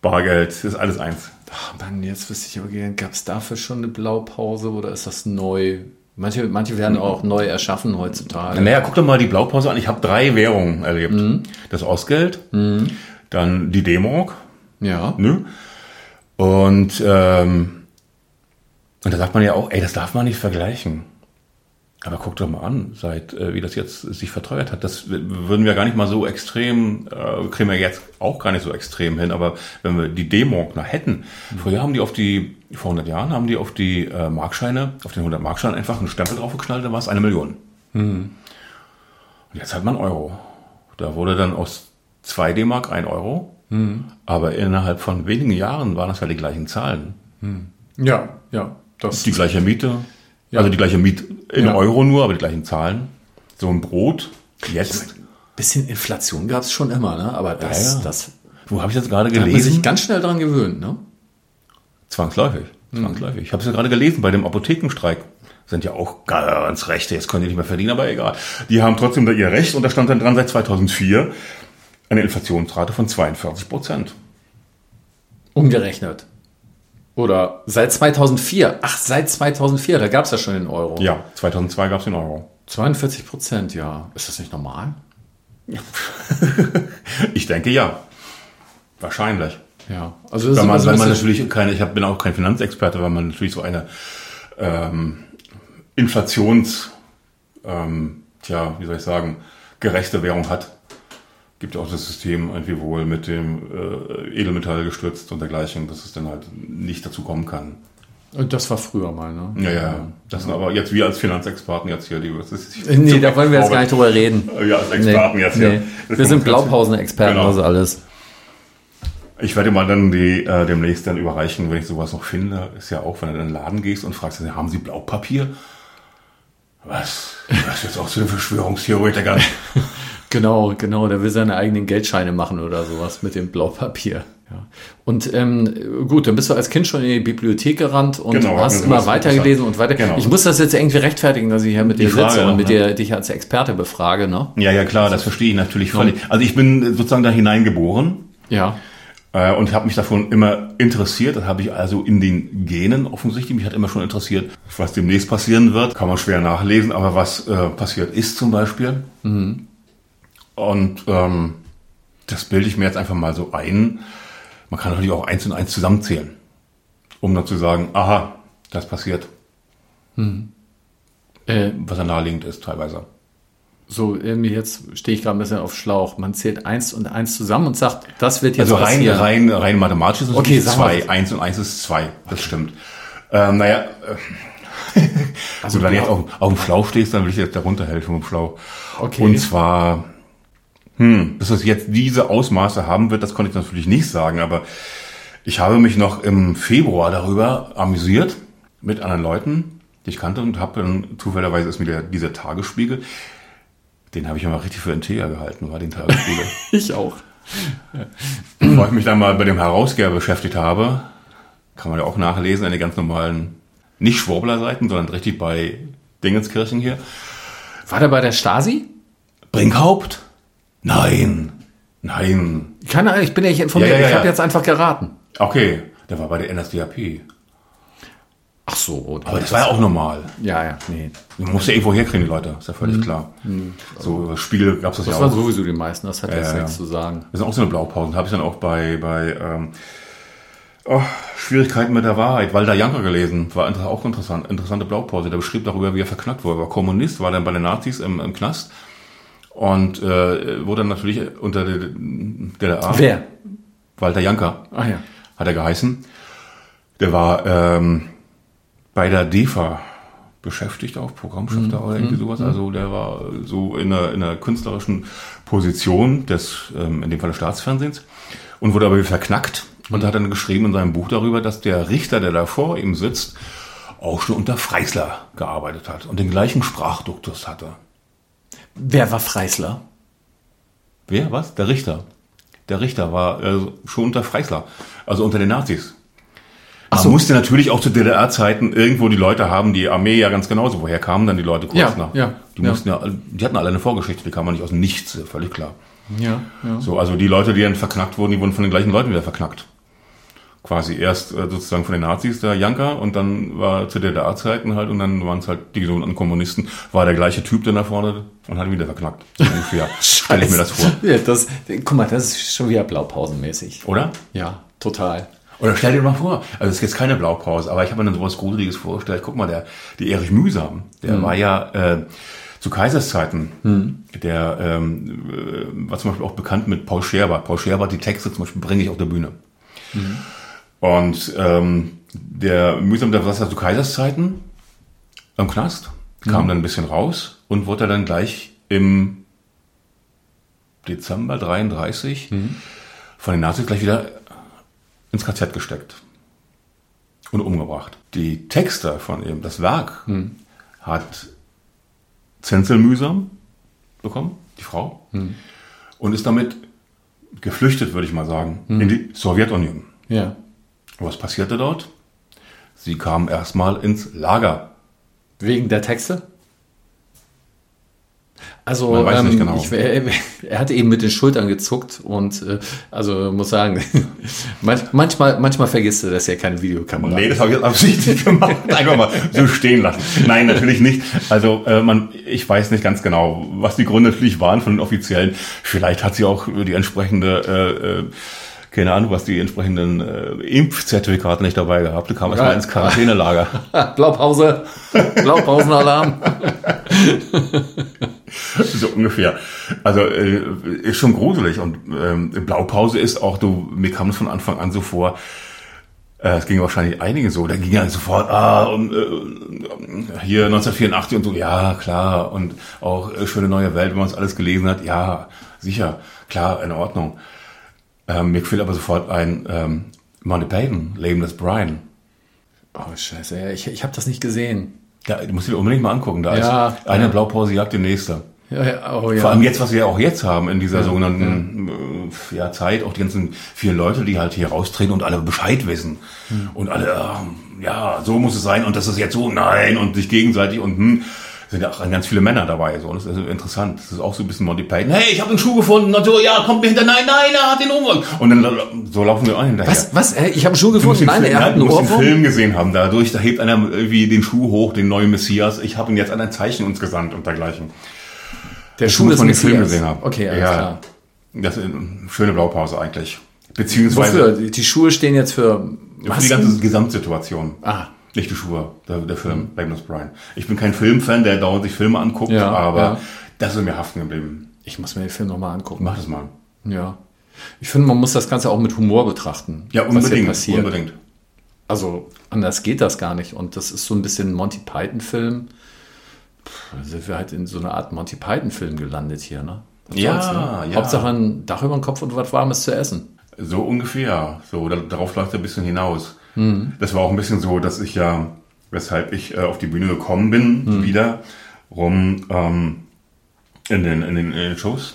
Bargeld, ist alles eins. Ach Mann, jetzt wüsste ich aber gerne, gab es dafür schon eine Blaupause oder ist das neu? Manche, manche werden auch neu erschaffen heutzutage. Naja, guck doch mal die Blaupause an. Ich habe drei Währungen erlebt. Mhm. Das Ostgeld, mhm. dann die D-Mark. Ja. Ne? Und, ähm, und da sagt man ja auch, ey, das darf man nicht vergleichen. Aber guck doch mal an, seit äh, wie das jetzt sich verteuert hat. Das würden wir gar nicht mal so extrem, äh, kriegen wir jetzt auch gar nicht so extrem hin. Aber wenn wir die D-Mark noch hätten, mhm. früher haben die auf die, vor 100 Jahren haben die auf die äh, Markscheine, auf den 100 Markschein einfach einen Stempel draufgeknallt, da war es eine Million. Mhm. Und jetzt hat man Euro. Da wurde dann aus 2 D-Mark ein Euro. Mhm. Aber innerhalb von wenigen Jahren waren das ja die gleichen Zahlen. Mhm. Ja, ja. Das die gleiche Miete. Ja. Also die gleiche Miet in ja. Euro nur, aber die gleichen Zahlen. So ein Brot. Jetzt. Ein bisschen Inflation gab es schon immer, ne? Aber das, ja, das. Wo habe ich das gerade gelesen? Da man sich ganz schnell dran gewöhnt, ne? Zwangsläufig. Mhm. Zwangsläufig. Mhm. Ich habe es ja gerade gelesen bei dem Apothekenstreik. Sind ja auch ganz Rechte, jetzt können die nicht mehr verdienen, aber egal. Die haben trotzdem da ihr Recht und da stand dann dran seit 2004 eine Inflationsrate von 42 Prozent. Umgerechnet. Oder seit 2004. Ach, seit 2004, da gab es ja schon den Euro. Ja, 2002 gab es den Euro. 42 Prozent, ja. Ist das nicht normal? [laughs] ich denke ja. Wahrscheinlich. Ja, also wenn man, so wenn man natürlich keine, ich hab, bin auch kein Finanzexperte, weil man natürlich so eine ähm, Inflations, ähm, tja, wie soll ich sagen, gerechte Währung hat gibt ja auch das System irgendwie wohl mit dem äh, Edelmetall gestützt und dergleichen, dass es dann halt nicht dazu kommen kann. Das war früher mal, ne? Ja, ja. Das sind aber jetzt wir als Finanzexperten jetzt hier, die. Das ist [laughs] nee, da wollen wir jetzt gar nicht drüber reden. Ja, als Experten nee, jetzt hier. Nee. Wir sind Blaupausen-Experten, genau. also alles. Ich werde mal dann die äh, demnächst dann überreichen, wenn ich sowas noch finde. Ist ja auch, wenn du in den Laden gehst und fragst, haben Sie Blaupapier? Was? Was ist jetzt auch zu den Verschwörungstheoretikern? [laughs] Genau, genau. Der will seine eigenen Geldscheine machen oder sowas mit dem Blaupapier. Ja. Und ähm, gut, dann bist du als Kind schon in die Bibliothek gerannt und genau, hast immer weitergelesen und weiter. Genau. Ich muss das jetzt irgendwie rechtfertigen, dass ich hier mit dir sitze und mit ne? dir dich als Experte befrage, ne? Ja, ja, klar, das verstehe ich natürlich völlig. Also ich bin sozusagen da hineingeboren. Ja. Äh, und habe mich davon immer interessiert. Das habe ich also in den Genen offensichtlich. Mich hat immer schon interessiert, was demnächst passieren wird. Kann man schwer nachlesen, aber was äh, passiert ist zum Beispiel. Mhm. Und ähm, das bilde ich mir jetzt einfach mal so ein. Man kann natürlich auch eins und eins zusammenzählen, um dann zu sagen, aha, das passiert. Hm. Äh, Was ja naheliegend ist teilweise. So, irgendwie jetzt stehe ich gerade ein bisschen auf Schlauch. Man zählt eins und eins zusammen und sagt, das wird jetzt also rein, passieren. rein, rein mathematisch ist es okay, zwei. Eins und eins ist zwei. Das stimmt. Ähm, naja, äh, [laughs] Also wenn du jetzt auf, auf dem Schlauch stehst, dann will ich jetzt darunter helfen vom Schlauch. Okay. Und zwar, hm, dass es jetzt diese Ausmaße haben wird, das konnte ich natürlich nicht sagen, aber ich habe mich noch im Februar darüber amüsiert mit anderen Leuten, die ich kannte und habe dann zufälligerweise ist mir der, dieser Tagesspiegel, den habe ich immer richtig für Integer gehalten, war den Tagesspiegel. [laughs] ich auch. Bevor ich mich dann mal bei dem Herausgeber beschäftigt habe, kann man ja auch nachlesen, an den ganz normalen, nicht Schwurbler-Seiten, sondern richtig bei Dingenskirchen hier. War der bei der Stasi? Brinkhaupt? Nein. Nein. Keine Ahnung, ich bin ja nicht informiert. Ja, ja, ich habe jetzt einfach geraten. Okay, der war bei der NSDAP. Ach so. Aber das war ja auch normal. Ja, ja, nee. Du musst ja irgendwo herkriegen, die Leute, ist ja völlig klar. So über Spiegel gab es das, Das ja waren auch. sowieso die meisten, das hat jetzt ja, nichts ja. zu sagen. Das sind auch so eine Blaupausen. Habe ich dann auch bei, bei ähm, oh, Schwierigkeiten mit der Wahrheit. Walter Janker gelesen. War auch interessant. Interessante Blaupause. Der beschrieb darüber, wie er verknackt wurde. Er war Kommunist, war dann bei den Nazis im, im Knast. Und äh, wurde dann natürlich unter der DDR. Wer? Walter Janker Ah ja. hat er geheißen. Der war ähm, bei der DEFA beschäftigt, auch Programmschafter oder irgendwie sowas. Also der war so in einer, in einer künstlerischen Position des, ähm, in dem Fall des Staatsfernsehens und wurde aber verknackt und hat dann geschrieben in seinem Buch darüber, dass der Richter, der da vor ihm sitzt, auch schon unter Freisler gearbeitet hat und den gleichen Sprachduktus hatte. Wer war Freisler? Wer? Was? Der Richter. Der Richter war äh, schon unter Freisler, also unter den Nazis. Man so. musste natürlich auch zu DDR-Zeiten irgendwo die Leute haben, die Armee ja ganz genauso. Woher kamen dann die Leute kurz Ja, nach? ja, die ja. mussten ja, die hatten alle eine Vorgeschichte, die kamen nicht aus dem Nichts, völlig klar. Ja, ja. So, also die Leute, die dann verknackt wurden, die wurden von den gleichen Leuten wieder verknackt. Quasi erst äh, sozusagen von den Nazis, der Janker, und dann war zu DDR-Zeiten halt, und dann waren es halt die sogenannten Kommunisten, war der gleiche Typ dann da vorne und hat ihn wieder verknackt. [laughs] Ungefähr. Stelle ich mir das vor. Ja, das, guck mal, das ist schon wieder Blaupausenmäßig. Oder? Ja, total. Oder stell dir mal vor, also es ist jetzt keine Blaupause, aber ich habe mir dann sowas Gruseliges vorgestellt. Guck mal, der, die Erich Mühsam, der war ja äh, zu Kaiserszeiten, der ähm, äh, war zum Beispiel auch bekannt mit Paul Scherbert. Paul Scherbert, die Texte zum Beispiel bringe ich auf der Bühne. Und ähm, der Mühsam, der war ja zu Kaiserszeiten am Knast, kam dann ein bisschen raus und wurde dann gleich im Dezember 33 von den Nazis gleich wieder ins KZ gesteckt und umgebracht. Die Texte von ihm, das Werk, hat Zenzel mühsam bekommen, die Frau, und ist damit geflüchtet, würde ich mal sagen, in die Sowjetunion. Ja. Was passierte dort? Sie kam erstmal ins Lager. Wegen der Texte? Also, Man weiß ähm, nicht genau. ich, [laughs] er, er hat eben mit den Schultern gezuckt und äh, also muss sagen, [laughs] man, manchmal, manchmal vergisst du, dass er keine Videokamera Nee, das habe ich jetzt absichtlich [laughs] gemacht. Einfach mal so stehen lassen. Nein, natürlich nicht. Also äh, man, ich weiß nicht ganz genau, was die Gründe natürlich waren von den Offiziellen. Vielleicht hat sie auch die entsprechende, äh, äh, keine Ahnung, was die entsprechenden äh, Impfzertifikate nicht dabei gehabt. Die kam erstmal Ja. ins Quarantänelager. [laughs] Blaupause, Blaupausenalarm. [laughs] so ungefähr. Also äh, ist schon gruselig. Und ähm, Blaupause ist auch, du, mir kam es von Anfang an so vor, äh, es ging wahrscheinlich einigen so, da ging ja sofort, ah, und äh, hier 1984 und so, ja, klar, und auch äh, Schöne neue Welt, wenn man es alles gelesen hat, ja, sicher, klar, in Ordnung. Ähm, mir fiel aber sofort ein ähm, Monty Python, Leben des Brian. Oh, scheiße, ja, ich, ich habe das nicht gesehen. Da, du musst dir unbedingt mal angucken, da Ja, ist eine ja. Blaupause jagt die nächste. Ja, ja, oh, ja. Vor allem jetzt, was wir ja auch jetzt haben in dieser sogenannten äh, ja, Zeit, auch die ganzen vielen Leute, die halt hier raustreten und alle Bescheid wissen. Und alle, ähm, ja, so muss es sein und das ist jetzt so, nein, und sich gegenseitig und hm, sind ja auch ganz viele Männer dabei. So. Das ist interessant. Das ist auch so ein bisschen Monty Python. Hey, ich habe den Schuh gefunden. Und so, ja, kommt mir hinter. Nein, nein, er hat den Ohrwurm. Und dann so laufen wir auch hinterher. was? Was? Äh, Ich habe einen Schuh Du gefunden. den, Nein, Film, er hat einen du musst den Ohrwurm. Film gesehen haben. Dadurch, da hebt einer irgendwie den Schuh hoch, den neuen Messias. Ich habe ihn jetzt an ein Zeichen uns gesandt und dergleichen. Der Schuh des man den Film gesehen haben. Okay, alles ja, klar. Das ist eine schöne Blaupause eigentlich. Beziehungsweise Wofür? Die, Schuhe stehen jetzt für für die ganze Gesamtsituation. Ah, Nicht die Schuhe, der, der Film, Magnus Brian. Ich bin kein Filmfan, der dauernd sich Filme anguckt, Ja, aber ja. das ist mir haften geblieben. ich muss mir den Film nochmal angucken. Mach das mal. Ja. Ich finde, man muss das Ganze auch mit Humor betrachten. Ja, unbedingt, unbedingt. Also anders geht das gar nicht. Und das ist so ein bisschen ein Monty Python-Film. Da sind wir halt in so einer Art Monty Python-Film gelandet hier, ne? Was Ja, soll's, ne? ja. Hauptsache ein Dach über dem Kopf und was Warmes zu essen. So ungefähr. So, da, darauf läuft er ein bisschen hinaus. Mhm. Das war auch ein bisschen so, dass ich ja, weshalb ich äh, auf die Bühne gekommen bin, Mhm. wieder rum ähm, in, den, in, den, in den Shows.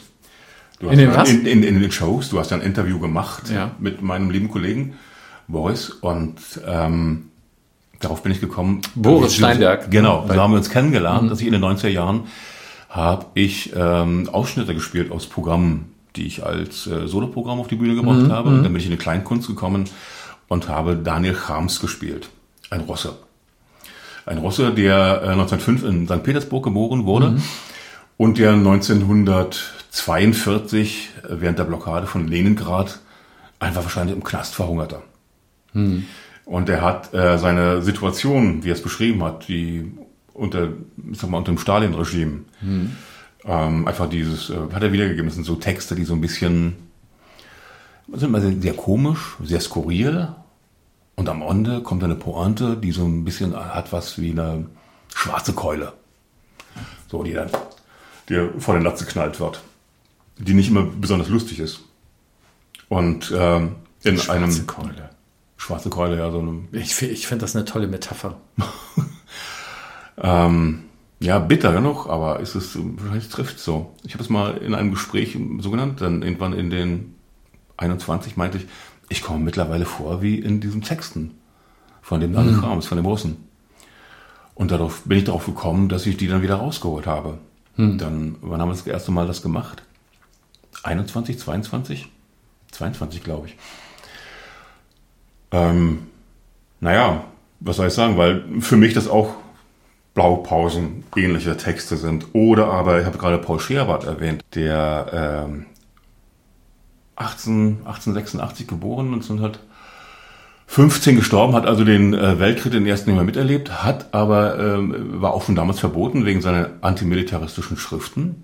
Du In den was? In, in, in den Shows. Du hast ja ein Interview gemacht Ja. mit meinem lieben Kollegen Boris und ähm, darauf bin ich gekommen. Boris Sie- Steinberg. Genau, Bei- so haben wir uns kennengelernt, dass ich in den 90er Jahren habe ich ähm, Ausschnitte gespielt aus Programmen, die ich als äh, Soloprogramm auf die Bühne gebracht habe. Und dann bin ich in die Kleinkunst gekommen und habe Daniel Chams gespielt, ein Russe. Ein Russe, der äh, 1905 in St. Petersburg geboren wurde und der 1942 äh, während der Blockade von Leningrad einfach wahrscheinlich im Knast verhungerte. Und er hat äh, seine Situation, wie er es beschrieben hat, die unter, ich sag mal, unter dem Stalin-Regime, ähm, einfach dieses, äh, hat er wiedergegeben. Das sind so Texte, die so ein bisschen, sind immer sehr, sehr komisch, sehr skurril. Und am Ende kommt eine Pointe, die so ein bisschen hat was wie eine schwarze Keule. So, die dann dir vor den Latz geknallt wird. Die nicht immer besonders lustig ist. Und ähm, in einem Keule. schwarze Keule, ja, so einem Ich, ich finde das eine tolle Metapher. [laughs] Ähm, ja, bitter genug, aber ist es, vielleicht trifft so. Ich habe es mal in einem Gespräch so genannt, dann irgendwann in den 21 meinte ich, ich komme mittlerweile vor wie in diesen Texten von dem Daniel Krams, von dem Russen. Und darauf bin ich darauf gekommen, dass ich die dann wieder rausgeholt habe. Dann, wann haben wir das erste Mal das gemacht? 21, 22? 22, glaube ich. Ähm, naja, was soll ich sagen, weil für mich das auch Blaupausen ähnliche Texte sind. Oder aber, ich habe gerade Paul Scherbart erwähnt, der ähm, 18, 1886 geboren, 1915 gestorben, hat also den äh, Weltkrieg den ersten nicht mehr miterlebt, hat aber, ähm, war auch schon damals verboten wegen seiner antimilitaristischen Schriften.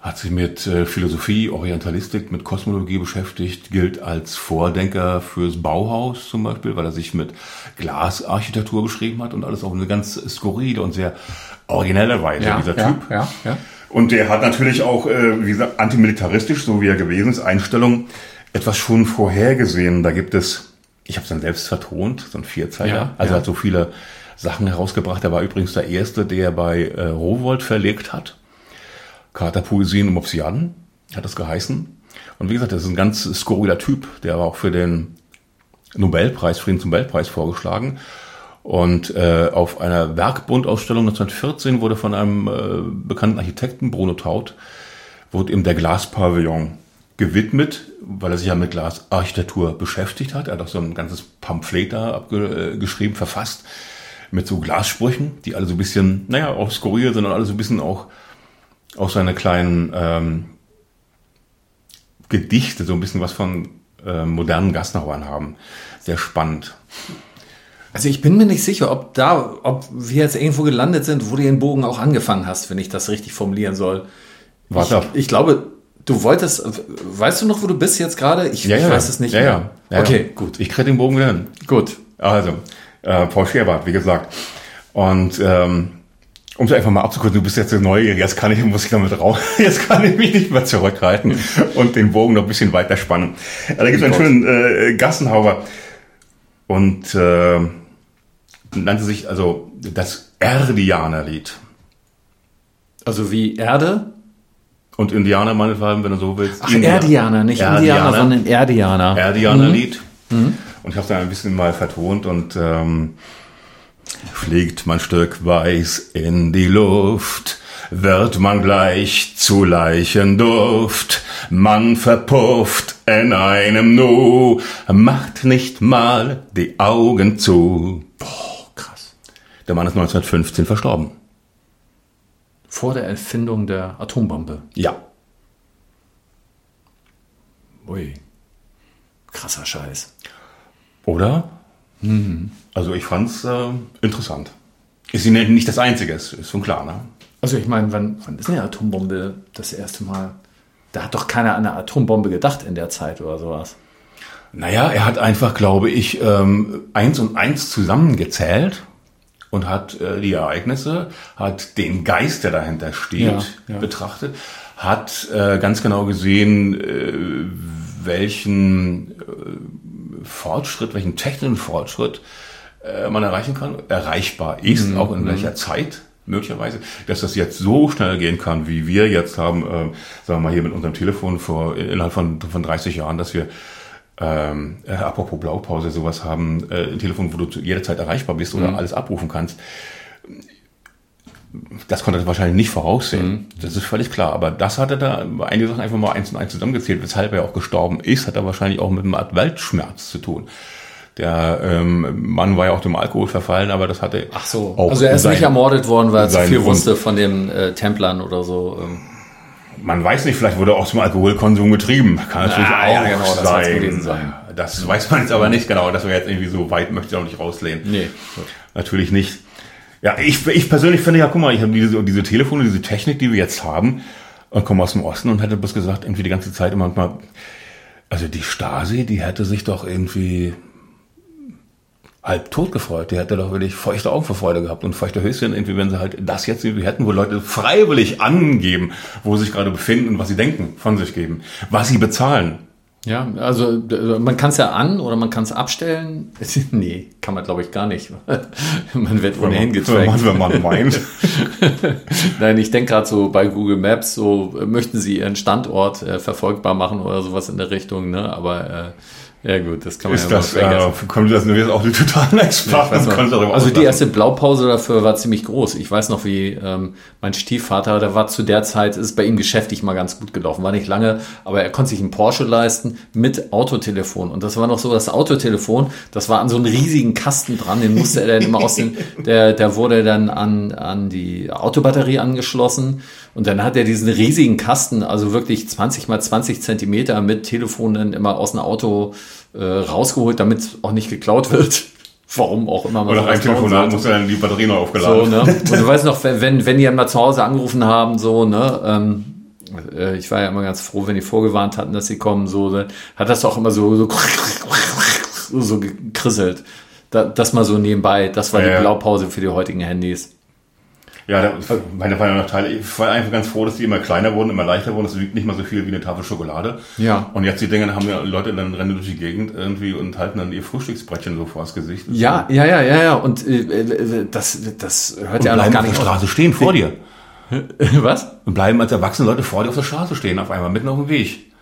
Hat sich mit äh, Philosophie, Orientalistik, mit Kosmologie beschäftigt, gilt als Vordenker fürs Bauhaus zum Beispiel, weil er sich mit Glasarchitektur beschrieben hat und alles auf eine ganz skurrile und sehr originelle Weise, dieser Typ. ja, ja. Und der hat natürlich auch, äh, wie gesagt, antimilitaristisch, so wie er gewesen ist, Einstellung, etwas schon vorhergesehen. Da gibt es, ich habe es dann selbst vertont, so ein Vierzeiler. Ja, also ja. hat so viele Sachen herausgebracht. Er war übrigens der Erste, der bei äh, Rowold verlegt hat. Katerpoesien um Obsiaden hat das geheißen. Und wie gesagt, das ist ein ganz skurriler Typ. Der war auch für den Nobelpreis, Friedensnobelpreis vorgeschlagen. Und äh, auf einer Werkbundausstellung 1914 wurde von einem äh, bekannten Architekten, Bruno Taut, wurde ihm der Glaspavillon gewidmet, weil er sich ja mit Glasarchitektur beschäftigt hat. Er hat auch so ein ganzes Pamphlet da abgeschrieben, verfasst, mit so Glassprüchen, die alle so ein bisschen, naja, auch skurril sind und alle so ein bisschen auch, auch seine kleinen ähm, Gedichte, so ein bisschen was von äh, modernen Gassenhauern haben. Sehr spannend. Also ich bin mir nicht sicher, ob da, ob wir jetzt irgendwo gelandet sind, wo du den Bogen auch angefangen hast, wenn ich das richtig formulieren soll. Warte. Ich, ich glaube, du wolltest, weißt du noch, wo du bist jetzt gerade? Ich, ich weiß es nicht ja, mehr. Ja, ja, okay, ja. gut. Ich kriege den Bogen wieder hin. Gut. Also, äh, Paul Scherbart, wie gesagt. Und ähm, um es einfach mal abzukürzen, du bist jetzt neugierig, jetzt kann ich, muss ich damit raus, [laughs] jetzt kann ich mich nicht mehr zurückhalten [laughs] und den Bogen noch ein bisschen weiter spannen. Ja, da gibt es einen schönen äh, Gassenhauer und äh, nannte sich also das Erdianerlied. Also wie Erde? Und Indianer meinetwegen, wenn du so willst. Ach, Erdianer, nicht Indianer, sondern Erdianer. Erdianerlied. Und ich habe es dann ein bisschen mal vertont und ähm, fliegt man Stück Weiß in die Luft, wird man gleich zu Leichenduft, man verpufft in einem Nu, macht nicht mal die Augen zu. Oh, krass. Der Mann ist 1915 verstorben. Vor der Erfindung der Atombombe. Ja. Ui. Krasser Scheiß. Oder? Also ich fand's äh, interessant. Ist sie nicht das Einzige, ist, ist schon klar, ne? Also ich meine, wann, wann ist die Atombombe das erste Mal? Da hat doch keiner an eine Atombombe gedacht in der Zeit oder sowas. Naja, er hat einfach, glaube ich, ähm, eins und eins zusammengezählt und hat äh, die Ereignisse, hat den Geist, der dahinter steht, Ja, ja. betrachtet, hat äh, ganz genau gesehen, äh, welchen Fortschritt, welchen technischen Fortschritt man erreichen kann, erreichbar ist, auch in welcher Zeit möglicherweise, dass das jetzt so schnell gehen kann, wie wir jetzt haben, äh, sagen wir mal hier mit unserem Telefon vor innerhalb von, von 30 Jahren, dass wir ähm, äh, apropos Blaupause sowas haben, äh, ein Telefon, wo du zu jeder Zeit erreichbar bist oder alles abrufen kannst. Das konnte er wahrscheinlich nicht voraussehen. Das ist völlig klar. Aber das hat er da einige Sachen einfach mal eins und eins zusammengezählt, weshalb er auch gestorben ist, hat er wahrscheinlich auch mit einem Art Weltschmerz zu tun. Der ähm, Mann war ja auch dem Alkohol verfallen, aber das hatte Ach so. auch also er ist sein- nicht ermordet worden, weil er zu viel Grund. wusste von den äh, Templern oder so. Ähm. Man weiß nicht, vielleicht wurde er aus dem Alkoholkonsum getrieben. Kann natürlich Ah, auch ja, genau, das sein. gewesen sein. Das weiß man jetzt aber nicht genau. Das wäre jetzt irgendwie so weit, möchte ich auch nicht rauslehnen. Nee. Natürlich nicht. Ja, ich, ich persönlich finde ja, guck mal, ich habe diese, diese Telefone, diese Technik, die wir jetzt haben, und komme aus dem Osten und hätte bloß gesagt, irgendwie die ganze Zeit immer mal, also die Stasi, die hätte sich doch irgendwie halb tot gefreut. Die hätte doch wirklich feuchte Augen vor Freude gehabt und feuchte Höschen, irgendwie, wenn sie halt das jetzt irgendwie hätten, wo Leute freiwillig angeben, wo sie sich gerade befinden und was sie denken, von sich geben, was sie bezahlen. Ja, also man kann es ja an oder man kann es abstellen. [laughs] nee, kann man glaube ich gar nicht. [laughs] man wird ohnehin Wenn getrackt. man, wenn man meint. [laughs] Nein, ich denke gerade so bei Google Maps, so äh, möchten sie ihren Standort äh, verfolgbar machen oder sowas in der Richtung, ne? Aber äh, ja gut, das kann man Ist ja das, äh, kommen das nur jetzt auch die totalen Experten? darüber also die erste Blaupause dafür war ziemlich groß. Ich weiß noch, wie ähm, mein Stiefvater, der war zu der Zeit, ist bei ihm geschäftlich mal ganz gut gelaufen. War nicht lange, aber er konnte sich einen Porsche leisten mit Autotelefon. Und das war noch so, das Autotelefon, das war an so einem riesigen Kasten dran, den musste er dann immer aus dem, [laughs] der, der wurde dann an, an die Autobatterie angeschlossen. Und dann hat er diesen riesigen Kasten, also wirklich 20 mal 20 Zentimeter mit Telefonen immer aus dem Auto äh, rausgeholt, damit auch nicht geklaut wird. [laughs] Warum auch immer Oder ein Telefonat muss dann die Batterie noch So, aufgeladen ne? [laughs] Und du weißt noch, wenn, wenn, die dann mal zu Hause angerufen haben, so, ne, ähm, äh, ich war ja immer ganz froh, wenn die vorgewarnt hatten, dass sie kommen, so, ne, hat das auch immer so, so, so, so gekrisselt. Da, das mal so nebenbei, das war Ja, die. Blaupause für die heutigen Handys. Ja, da, meine waren ja noch Teile. Ich war einfach ganz froh, dass die immer kleiner wurden, immer leichter wurden. Das wiegt nicht mal so viel wie eine Tafel Schokolade. Ja. Und jetzt die Dinger haben ja Leute dann rennen durch die Gegend irgendwie und halten dann ihr Frühstücksbrettchen so vors Gesicht. Ja, ja, ja, ja, ja, und äh, äh, das, das hört Und ja noch gar auf der nicht Straße stehen vor dir. auf. [laughs] Was? Und bleiben als erwachsene Leute vor dir auf der Straße stehen, auf einmal mitten auf dem Weg.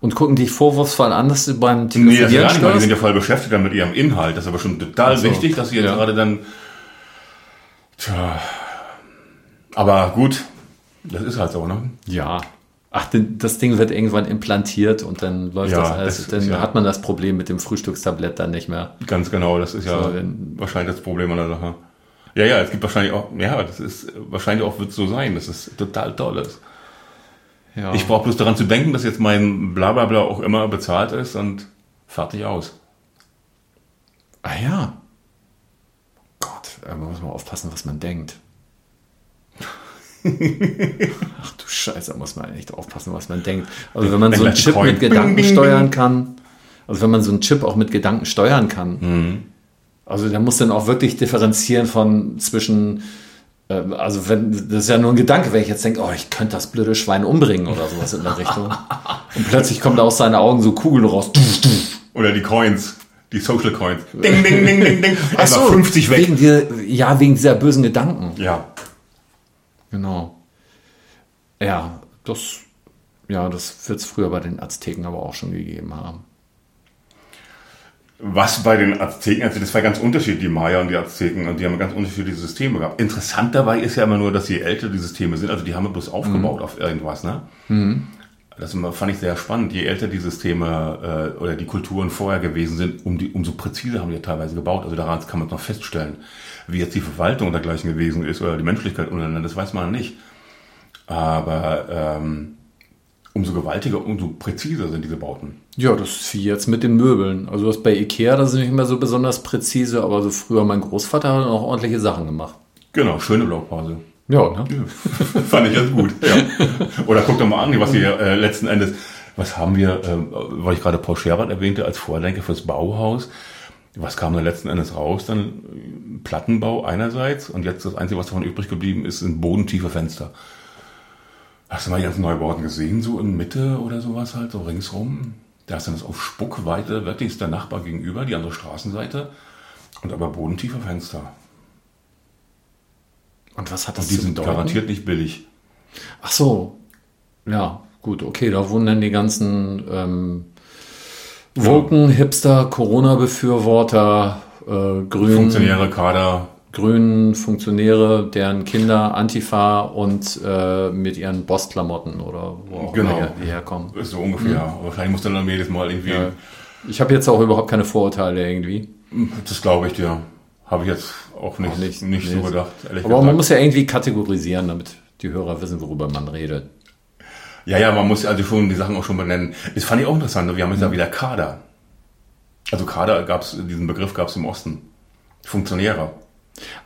Und gucken dich vorwurfsvoll an, dass du beim Nee, das Telefonieren ja gar nicht, weil die sind ja voll beschäftigt dann mit ihrem Inhalt. Das ist aber schon total Ach so. wichtig, dass sie jetzt Ja. gerade dann. Tja. Aber gut, das ist halt so, ne? Ja. Ach, denn das Ding wird irgendwann implantiert und dann läuft Ja, das alles. das dann ja- hat man das Problem mit dem Frühstückstablett dann nicht mehr. Ganz genau, das ist ja So, wahrscheinlich das Problem an der Sache. Ja, ja, es gibt wahrscheinlich auch, ja, das ist wahrscheinlich auch wird so sein, dass es total toll ist. Ja. Ich brauche bloß daran zu denken, dass jetzt mein Blablabla auch immer bezahlt ist und fertig aus. ah ja. Gott, da muss man aufpassen, was man denkt. [laughs] Ach du Scheiße, da muss man echt aufpassen, was man denkt. Also wenn man so einen Ein Chip Coin. mit Gedanken steuern kann, also wenn man so einen Chip auch mit Gedanken steuern kann, Mhm. also der muss dann auch wirklich differenzieren von zwischen, äh, also wenn, das ist ja nur ein Gedanke, wenn ich jetzt denke, oh, ich könnte das blöde Schwein umbringen oder sowas in der Richtung. [laughs] Und plötzlich kommt aus seinen Augen so Kugeln raus. Oder die Coins, die Social Coins. Ding, ding, ding, ding, ding. Ach so, Einfach 50 weg. Wegen dir, ja, wegen dieser bösen Gedanken. Ja. Genau. Ja, das, ja, das wird es früher bei den Azteken aber auch schon gegeben haben. Was bei den Azteken, also das war ganz unterschiedlich, die Maya und die Azteken, und die haben ganz unterschiedliche Systeme gehabt. Interessant dabei ist ja immer nur, dass je älter die Systeme sind, also die haben bloß aufgebaut auf irgendwas, ne? Das immer- fand ich sehr spannend. Je älter die Systeme äh, oder die Kulturen vorher gewesen sind, um die, umso präziser haben die ja teilweise gebaut. Also daran kann man noch feststellen, wie jetzt die Verwaltung dergleichen gewesen ist oder die Menschlichkeit untereinander, das weiß man nicht. Aber ähm, umso gewaltiger, umso präziser sind diese Bauten. Ja, das ist wie jetzt mit den Möbeln. Also das bei Ikea, das ist nicht mehr so besonders präzise, aber so früher mein Großvater hat auch ordentliche Sachen gemacht. Genau, schöne Blaupause. Ja, ne? [laughs] Fand ich ganz gut. Ja. Oder guck doch mal an, was sie äh, letzten Endes Was haben wir, äh, weil ich gerade Paul Scherbert erwähnte, als Vordenker fürs Bauhaus. Was kam da letzten Endes raus? Dann Plattenbau einerseits und jetzt das Einzige, was davon übrig geblieben ist, sind bodentiefe Fenster. Hast du mal die ganzen Neubauten gesehen, so in Mitte oder sowas halt, so ringsrum? Da ist dann das auf Spuckweite, wirklich ist der Nachbar gegenüber, die andere Straßenseite. Und aber bodentiefe Fenster. Und was hat das Und die zu sind garantiert nicht billig. Ach so. Ja, gut, okay, da wurden dann die ganzen ähm, Woken, Hipster, Corona-Befürworter, äh, Grünen, Funktionäre Kader, Grünen Funktionäre, deren Kinder Antifa und äh, mit ihren Bossklamotten oder wo auch Genau. immer die herkommen. so ungefähr. Wahrscheinlich muss dann dann jedes Mal irgendwie, Ja. Ich habe jetzt auch überhaupt keine Vorurteile irgendwie. das glaube ich dir. Habe ich jetzt auch nicht, Auch nicht, nicht, so nee. gedacht, ehrlich Aber man gesagt. muss ja irgendwie kategorisieren, damit die Hörer wissen, worüber man redet. Ja, ja, man muss also schon die Sachen auch schon benennen. Das fand ich auch interessant. Wir haben jetzt ja wieder Kader. Also Kader gab's, diesen Begriff gab es im Osten. Funktionäre.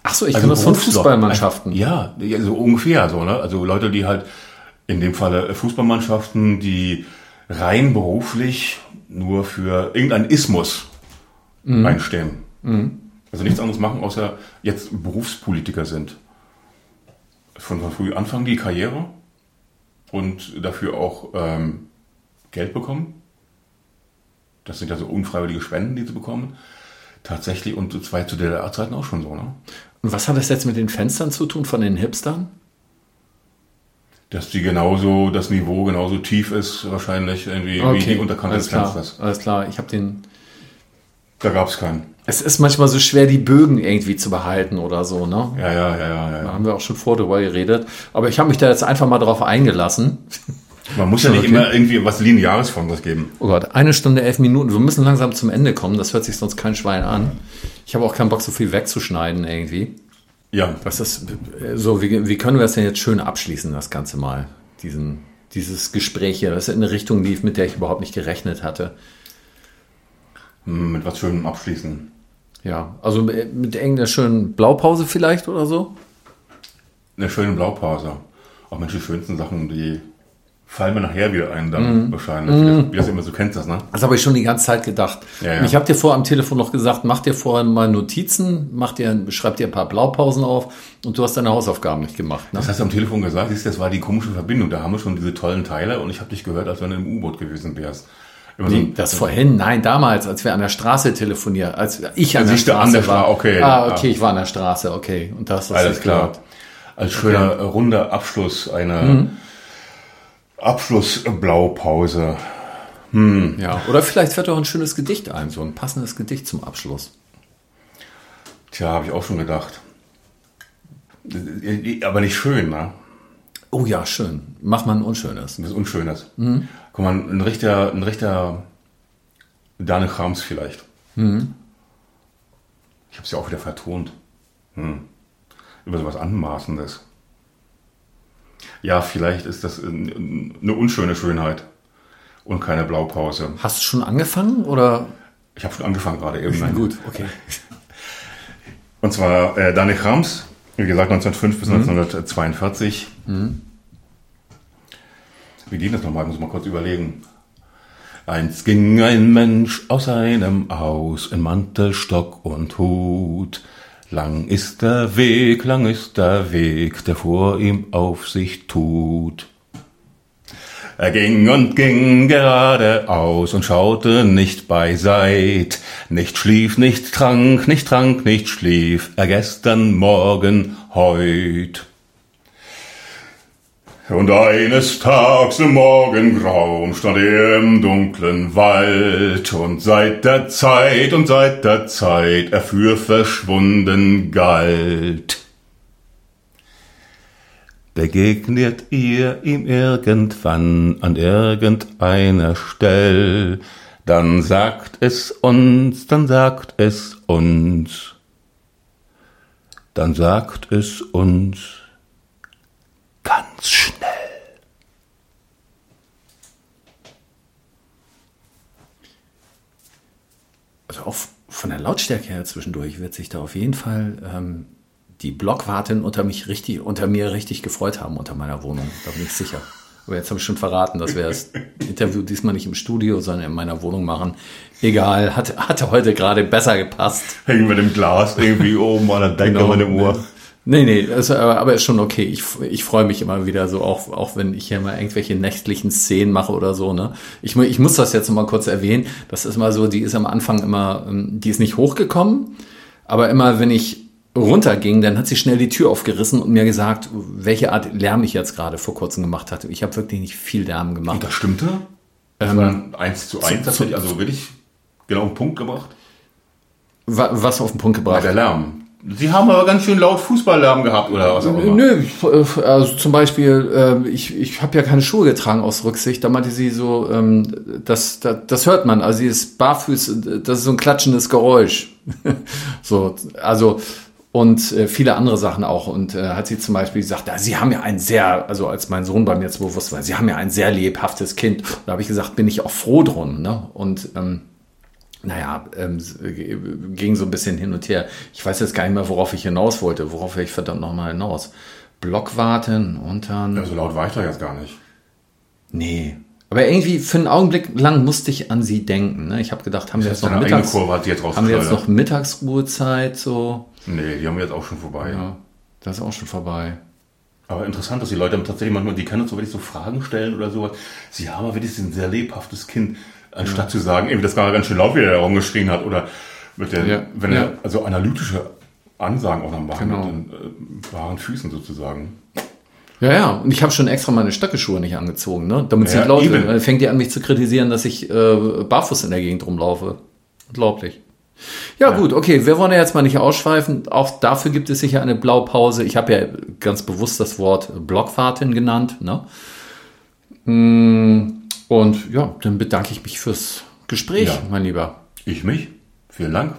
Ach so, ich Also kann das von. Fußballmannschaften. Ja, ja, so ungefähr so, ne? Also Leute, die halt in dem Falle Fußballmannschaften, die rein beruflich nur für irgendeinen Ismus einstehen. Also nichts anderes machen, außer jetzt Berufspolitiker sind. Von, von früh anfangen die Karriere und dafür auch ähm, Geld bekommen. Das sind ja so unfreiwillige Spenden, die sie bekommen. Tatsächlich, und das war zu DDR-Zeiten auch schon so, ne? Und was hat das jetzt mit den Fenstern zu tun von den Hipstern? dass die genauso, das Niveau genauso tief ist, wahrscheinlich irgendwie wie die Unterkante alles des klar, Fensters. alles klar. Ich habe den. Da gab es keinen. Es ist manchmal so schwer, die Bögen irgendwie zu behalten oder so, ne? Ja, ja, ja, ja, Da ja. haben wir auch schon vor drüber geredet. Aber ich habe mich da jetzt einfach mal drauf eingelassen. Man muss ja nicht Okay. immer irgendwie was Lineares von was geben. Oh Gott, eine Stunde, elf Minuten. Wir müssen langsam zum Ende kommen. Das hört sich sonst kein Schwein an. Ich habe auch keinen Bock, so viel wegzuschneiden irgendwie. Ja, Was ist so? Wie, wie können wir das denn jetzt schön abschließen, das Ganze mal? Diesen, dieses Gespräch hier, das in eine Richtung lief, mit der ich überhaupt nicht gerechnet hatte. hm, mit was Schönem abschließen. Ja, also mit irgendeiner schönen Blaupause vielleicht oder so? Eine schöne Blaupause. Auch Mensch, die schönsten Sachen, die fallen mir nachher wieder ein, dann Mhm. wahrscheinlich. Wie, das, wie das immer so kennst, das, ne? Das habe ich schon die ganze Zeit gedacht. Ja, ja. Ich habe dir vor am Telefon noch gesagt, mach dir vorher mal Notizen, mach dir, schreib dir ein paar Blaupausen auf und du hast deine Hausaufgaben nicht gemacht. Ne? Das hast du am Telefon gesagt, siehst, das war die komische Verbindung. Da haben wir schon diese tollen Teile und ich habe dich gehört, als wenn du im U-Boot gewesen wärst. Immer so Nee, ein- das vorhin, nein, damals, als wir an der Straße telefoniert, als ich an der Siehst du, Straße an der war. Stra- okay, Ah, okay, ich war an der Straße, okay. Und das ist Alles klar. gehört. Als schöner äh, runder Abschluss einer Mhm. Abschlussblaupause. Ja, oder vielleicht fällt doch ein schönes Gedicht ein, so ein passendes Gedicht zum Abschluss. Tja, habe ich auch schon gedacht. Äh, Aber nicht schön, ne? Oh ja, schön. Mach mal ein unschönes. Das Unschönes. Mhm. Guck mal, ein Richter, ein Richter Dane Krams vielleicht. Mhm. Ich habe es ja auch wieder vertont. Hm. Über sowas Anmaßendes. Ja, vielleicht ist das ein- eine unschöne Schönheit und keine Blaupause. Hast du schon angefangen oder? Ich habe schon angefangen gerade eben. [laughs] Gut, okay. Und zwar äh, Daniel Krams, wie gesagt 1905 bis 1942. Wie ging das nochmal? Ich muss mal kurz überlegen. Einst ging ein Mensch aus seinem Haus in Mantel, Stock und Hut. Lang ist der Weg, lang ist der Weg, der vor ihm auf sich tut. Er ging und ging geradeaus und schaute nicht beiseit, nicht schlief, nicht trank, nicht trank, nicht schlief, er gestern, morgen, heut. Und eines Tags im Morgengrauen stand er im dunklen Wald und seit der Zeit und seit der Zeit er für verschwunden galt. Begegnet ihr ihm irgendwann an irgendeiner Stell, dann sagt es uns, dann sagt es uns, dann sagt es uns ganz schnell. Also auch von der Lautstärke her zwischendurch wird sich da auf jeden Fall ähm, die Blockwartin unter mich richtig, unter mir richtig gefreut haben unter meiner Wohnung. Da bin ich sicher. Aber jetzt habe ich schon verraten, dass wir das Interview diesmal nicht im Studio, sondern in meiner Wohnung machen. Egal, hat, hatte heute gerade besser gepasst. Hängen wir dem Glas irgendwie oben an der Decke genau, mit dem Ohr. Nee, nee, also, aber ist schon okay. Ich, ich freue mich immer wieder so, auch, auch wenn ich hier mal irgendwelche nächtlichen Szenen mache oder so. Ne? Ich, ich muss das jetzt mal kurz erwähnen. Das ist mal so, die ist am Anfang immer, ähm, die ist nicht hochgekommen, aber immer wenn ich runterging, dann hat sie schnell die Tür aufgerissen und mir gesagt, welche Art Lärm ich jetzt gerade vor kurzem gemacht hatte. Ich habe wirklich nicht viel Lärm gemacht. Und das stimmte? Das ähm, war eins zu eins, also wirklich genau auf den Punkt gebracht? Was auf den Punkt gebracht? Der Lärm. Sie haben aber ganz schön laut Fußballlärm gehabt oder was auch immer. Nö, also zum Beispiel, äh, ich, ich habe ja keine Schuhe getragen aus Rücksicht. Da meinte sie so, ähm, das, das, das hört man. Also sie ist barfuß, das ist so ein klatschendes Geräusch. [laughs] so, also und äh, viele andere Sachen auch. Und äh, hat sie zum Beispiel gesagt, ja, Sie haben ja ein sehr, also als mein Sohn bei mir jetzt bewusst war, Sie haben ja ein sehr lebhaftes Kind. Und da habe ich gesagt, bin ich auch froh drum. Ne? Und ähm, naja, ähm, ging so ein bisschen hin und her. Ich weiß jetzt gar nicht mehr, worauf ich hinaus wollte. Worauf will ich verdammt nochmal hinaus? Blockwarten und dann. Ja, so laut war ich da jetzt gar nicht. Nee. Aber irgendwie für einen Augenblick lang musste ich an sie denken. Ne? Ich habe gedacht, haben wir jetzt noch Mittags jetzt haben wir jetzt noch Mittagsruhezeit so? Nee, die haben wir jetzt auch schon vorbei. Ja, das ist auch schon vorbei. Aber interessant, dass die Leute tatsächlich manchmal, die können uns so wirklich so Fragen stellen oder sowas. Sie haben aber wirklich ein sehr lebhaftes Kind. Anstatt ja. zu sagen, irgendwie das gerade ganz schön laut, wie er rumgeschrien hat, oder mit der, ja. wenn er also analytische Ansagen auch noch machen genau. mit den äh, wahren Füßen sozusagen. Ja, ja, und ich habe schon extra meine Stöckeschuhe nicht angezogen, ne? damit sie ja, laut sind. Dann fängt die an, mich zu kritisieren, dass ich äh, barfuß in der Gegend rumlaufe. Unglaublich. Ja, ja, gut, okay, wir wollen ja jetzt mal nicht ausschweifen. Auch dafür gibt es sicher eine Blaupause. Ich habe ja ganz bewusst das Wort Blockfahrtin genannt. Ne? Hm, und ja, dann bedanke ich mich fürs Gespräch, ja. mein Lieber. Ich mich. Vielen Dank.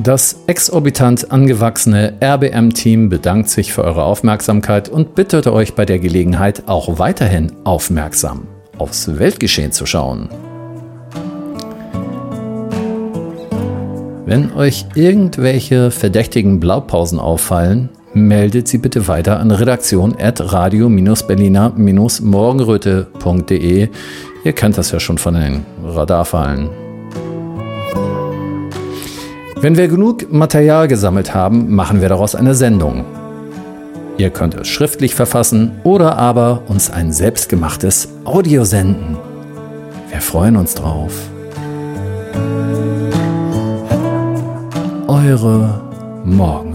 Das exorbitant angewachsene RBM-Team bedankt sich für eure Aufmerksamkeit und bittet euch bei der Gelegenheit auch weiterhin aufmerksam aufs Weltgeschehen zu schauen. Wenn euch irgendwelche verdächtigen Blaupausen auffallen, meldet sie bitte weiter an redaktion.radio-berliner-morgenröte.de. Ihr kennt das ja schon von den Radarfallen. Wenn wir genug Material gesammelt haben, machen wir daraus eine Sendung. Ihr könnt es schriftlich verfassen oder aber uns ein selbstgemachtes Audio senden. Wir freuen uns drauf. Eure Morgen.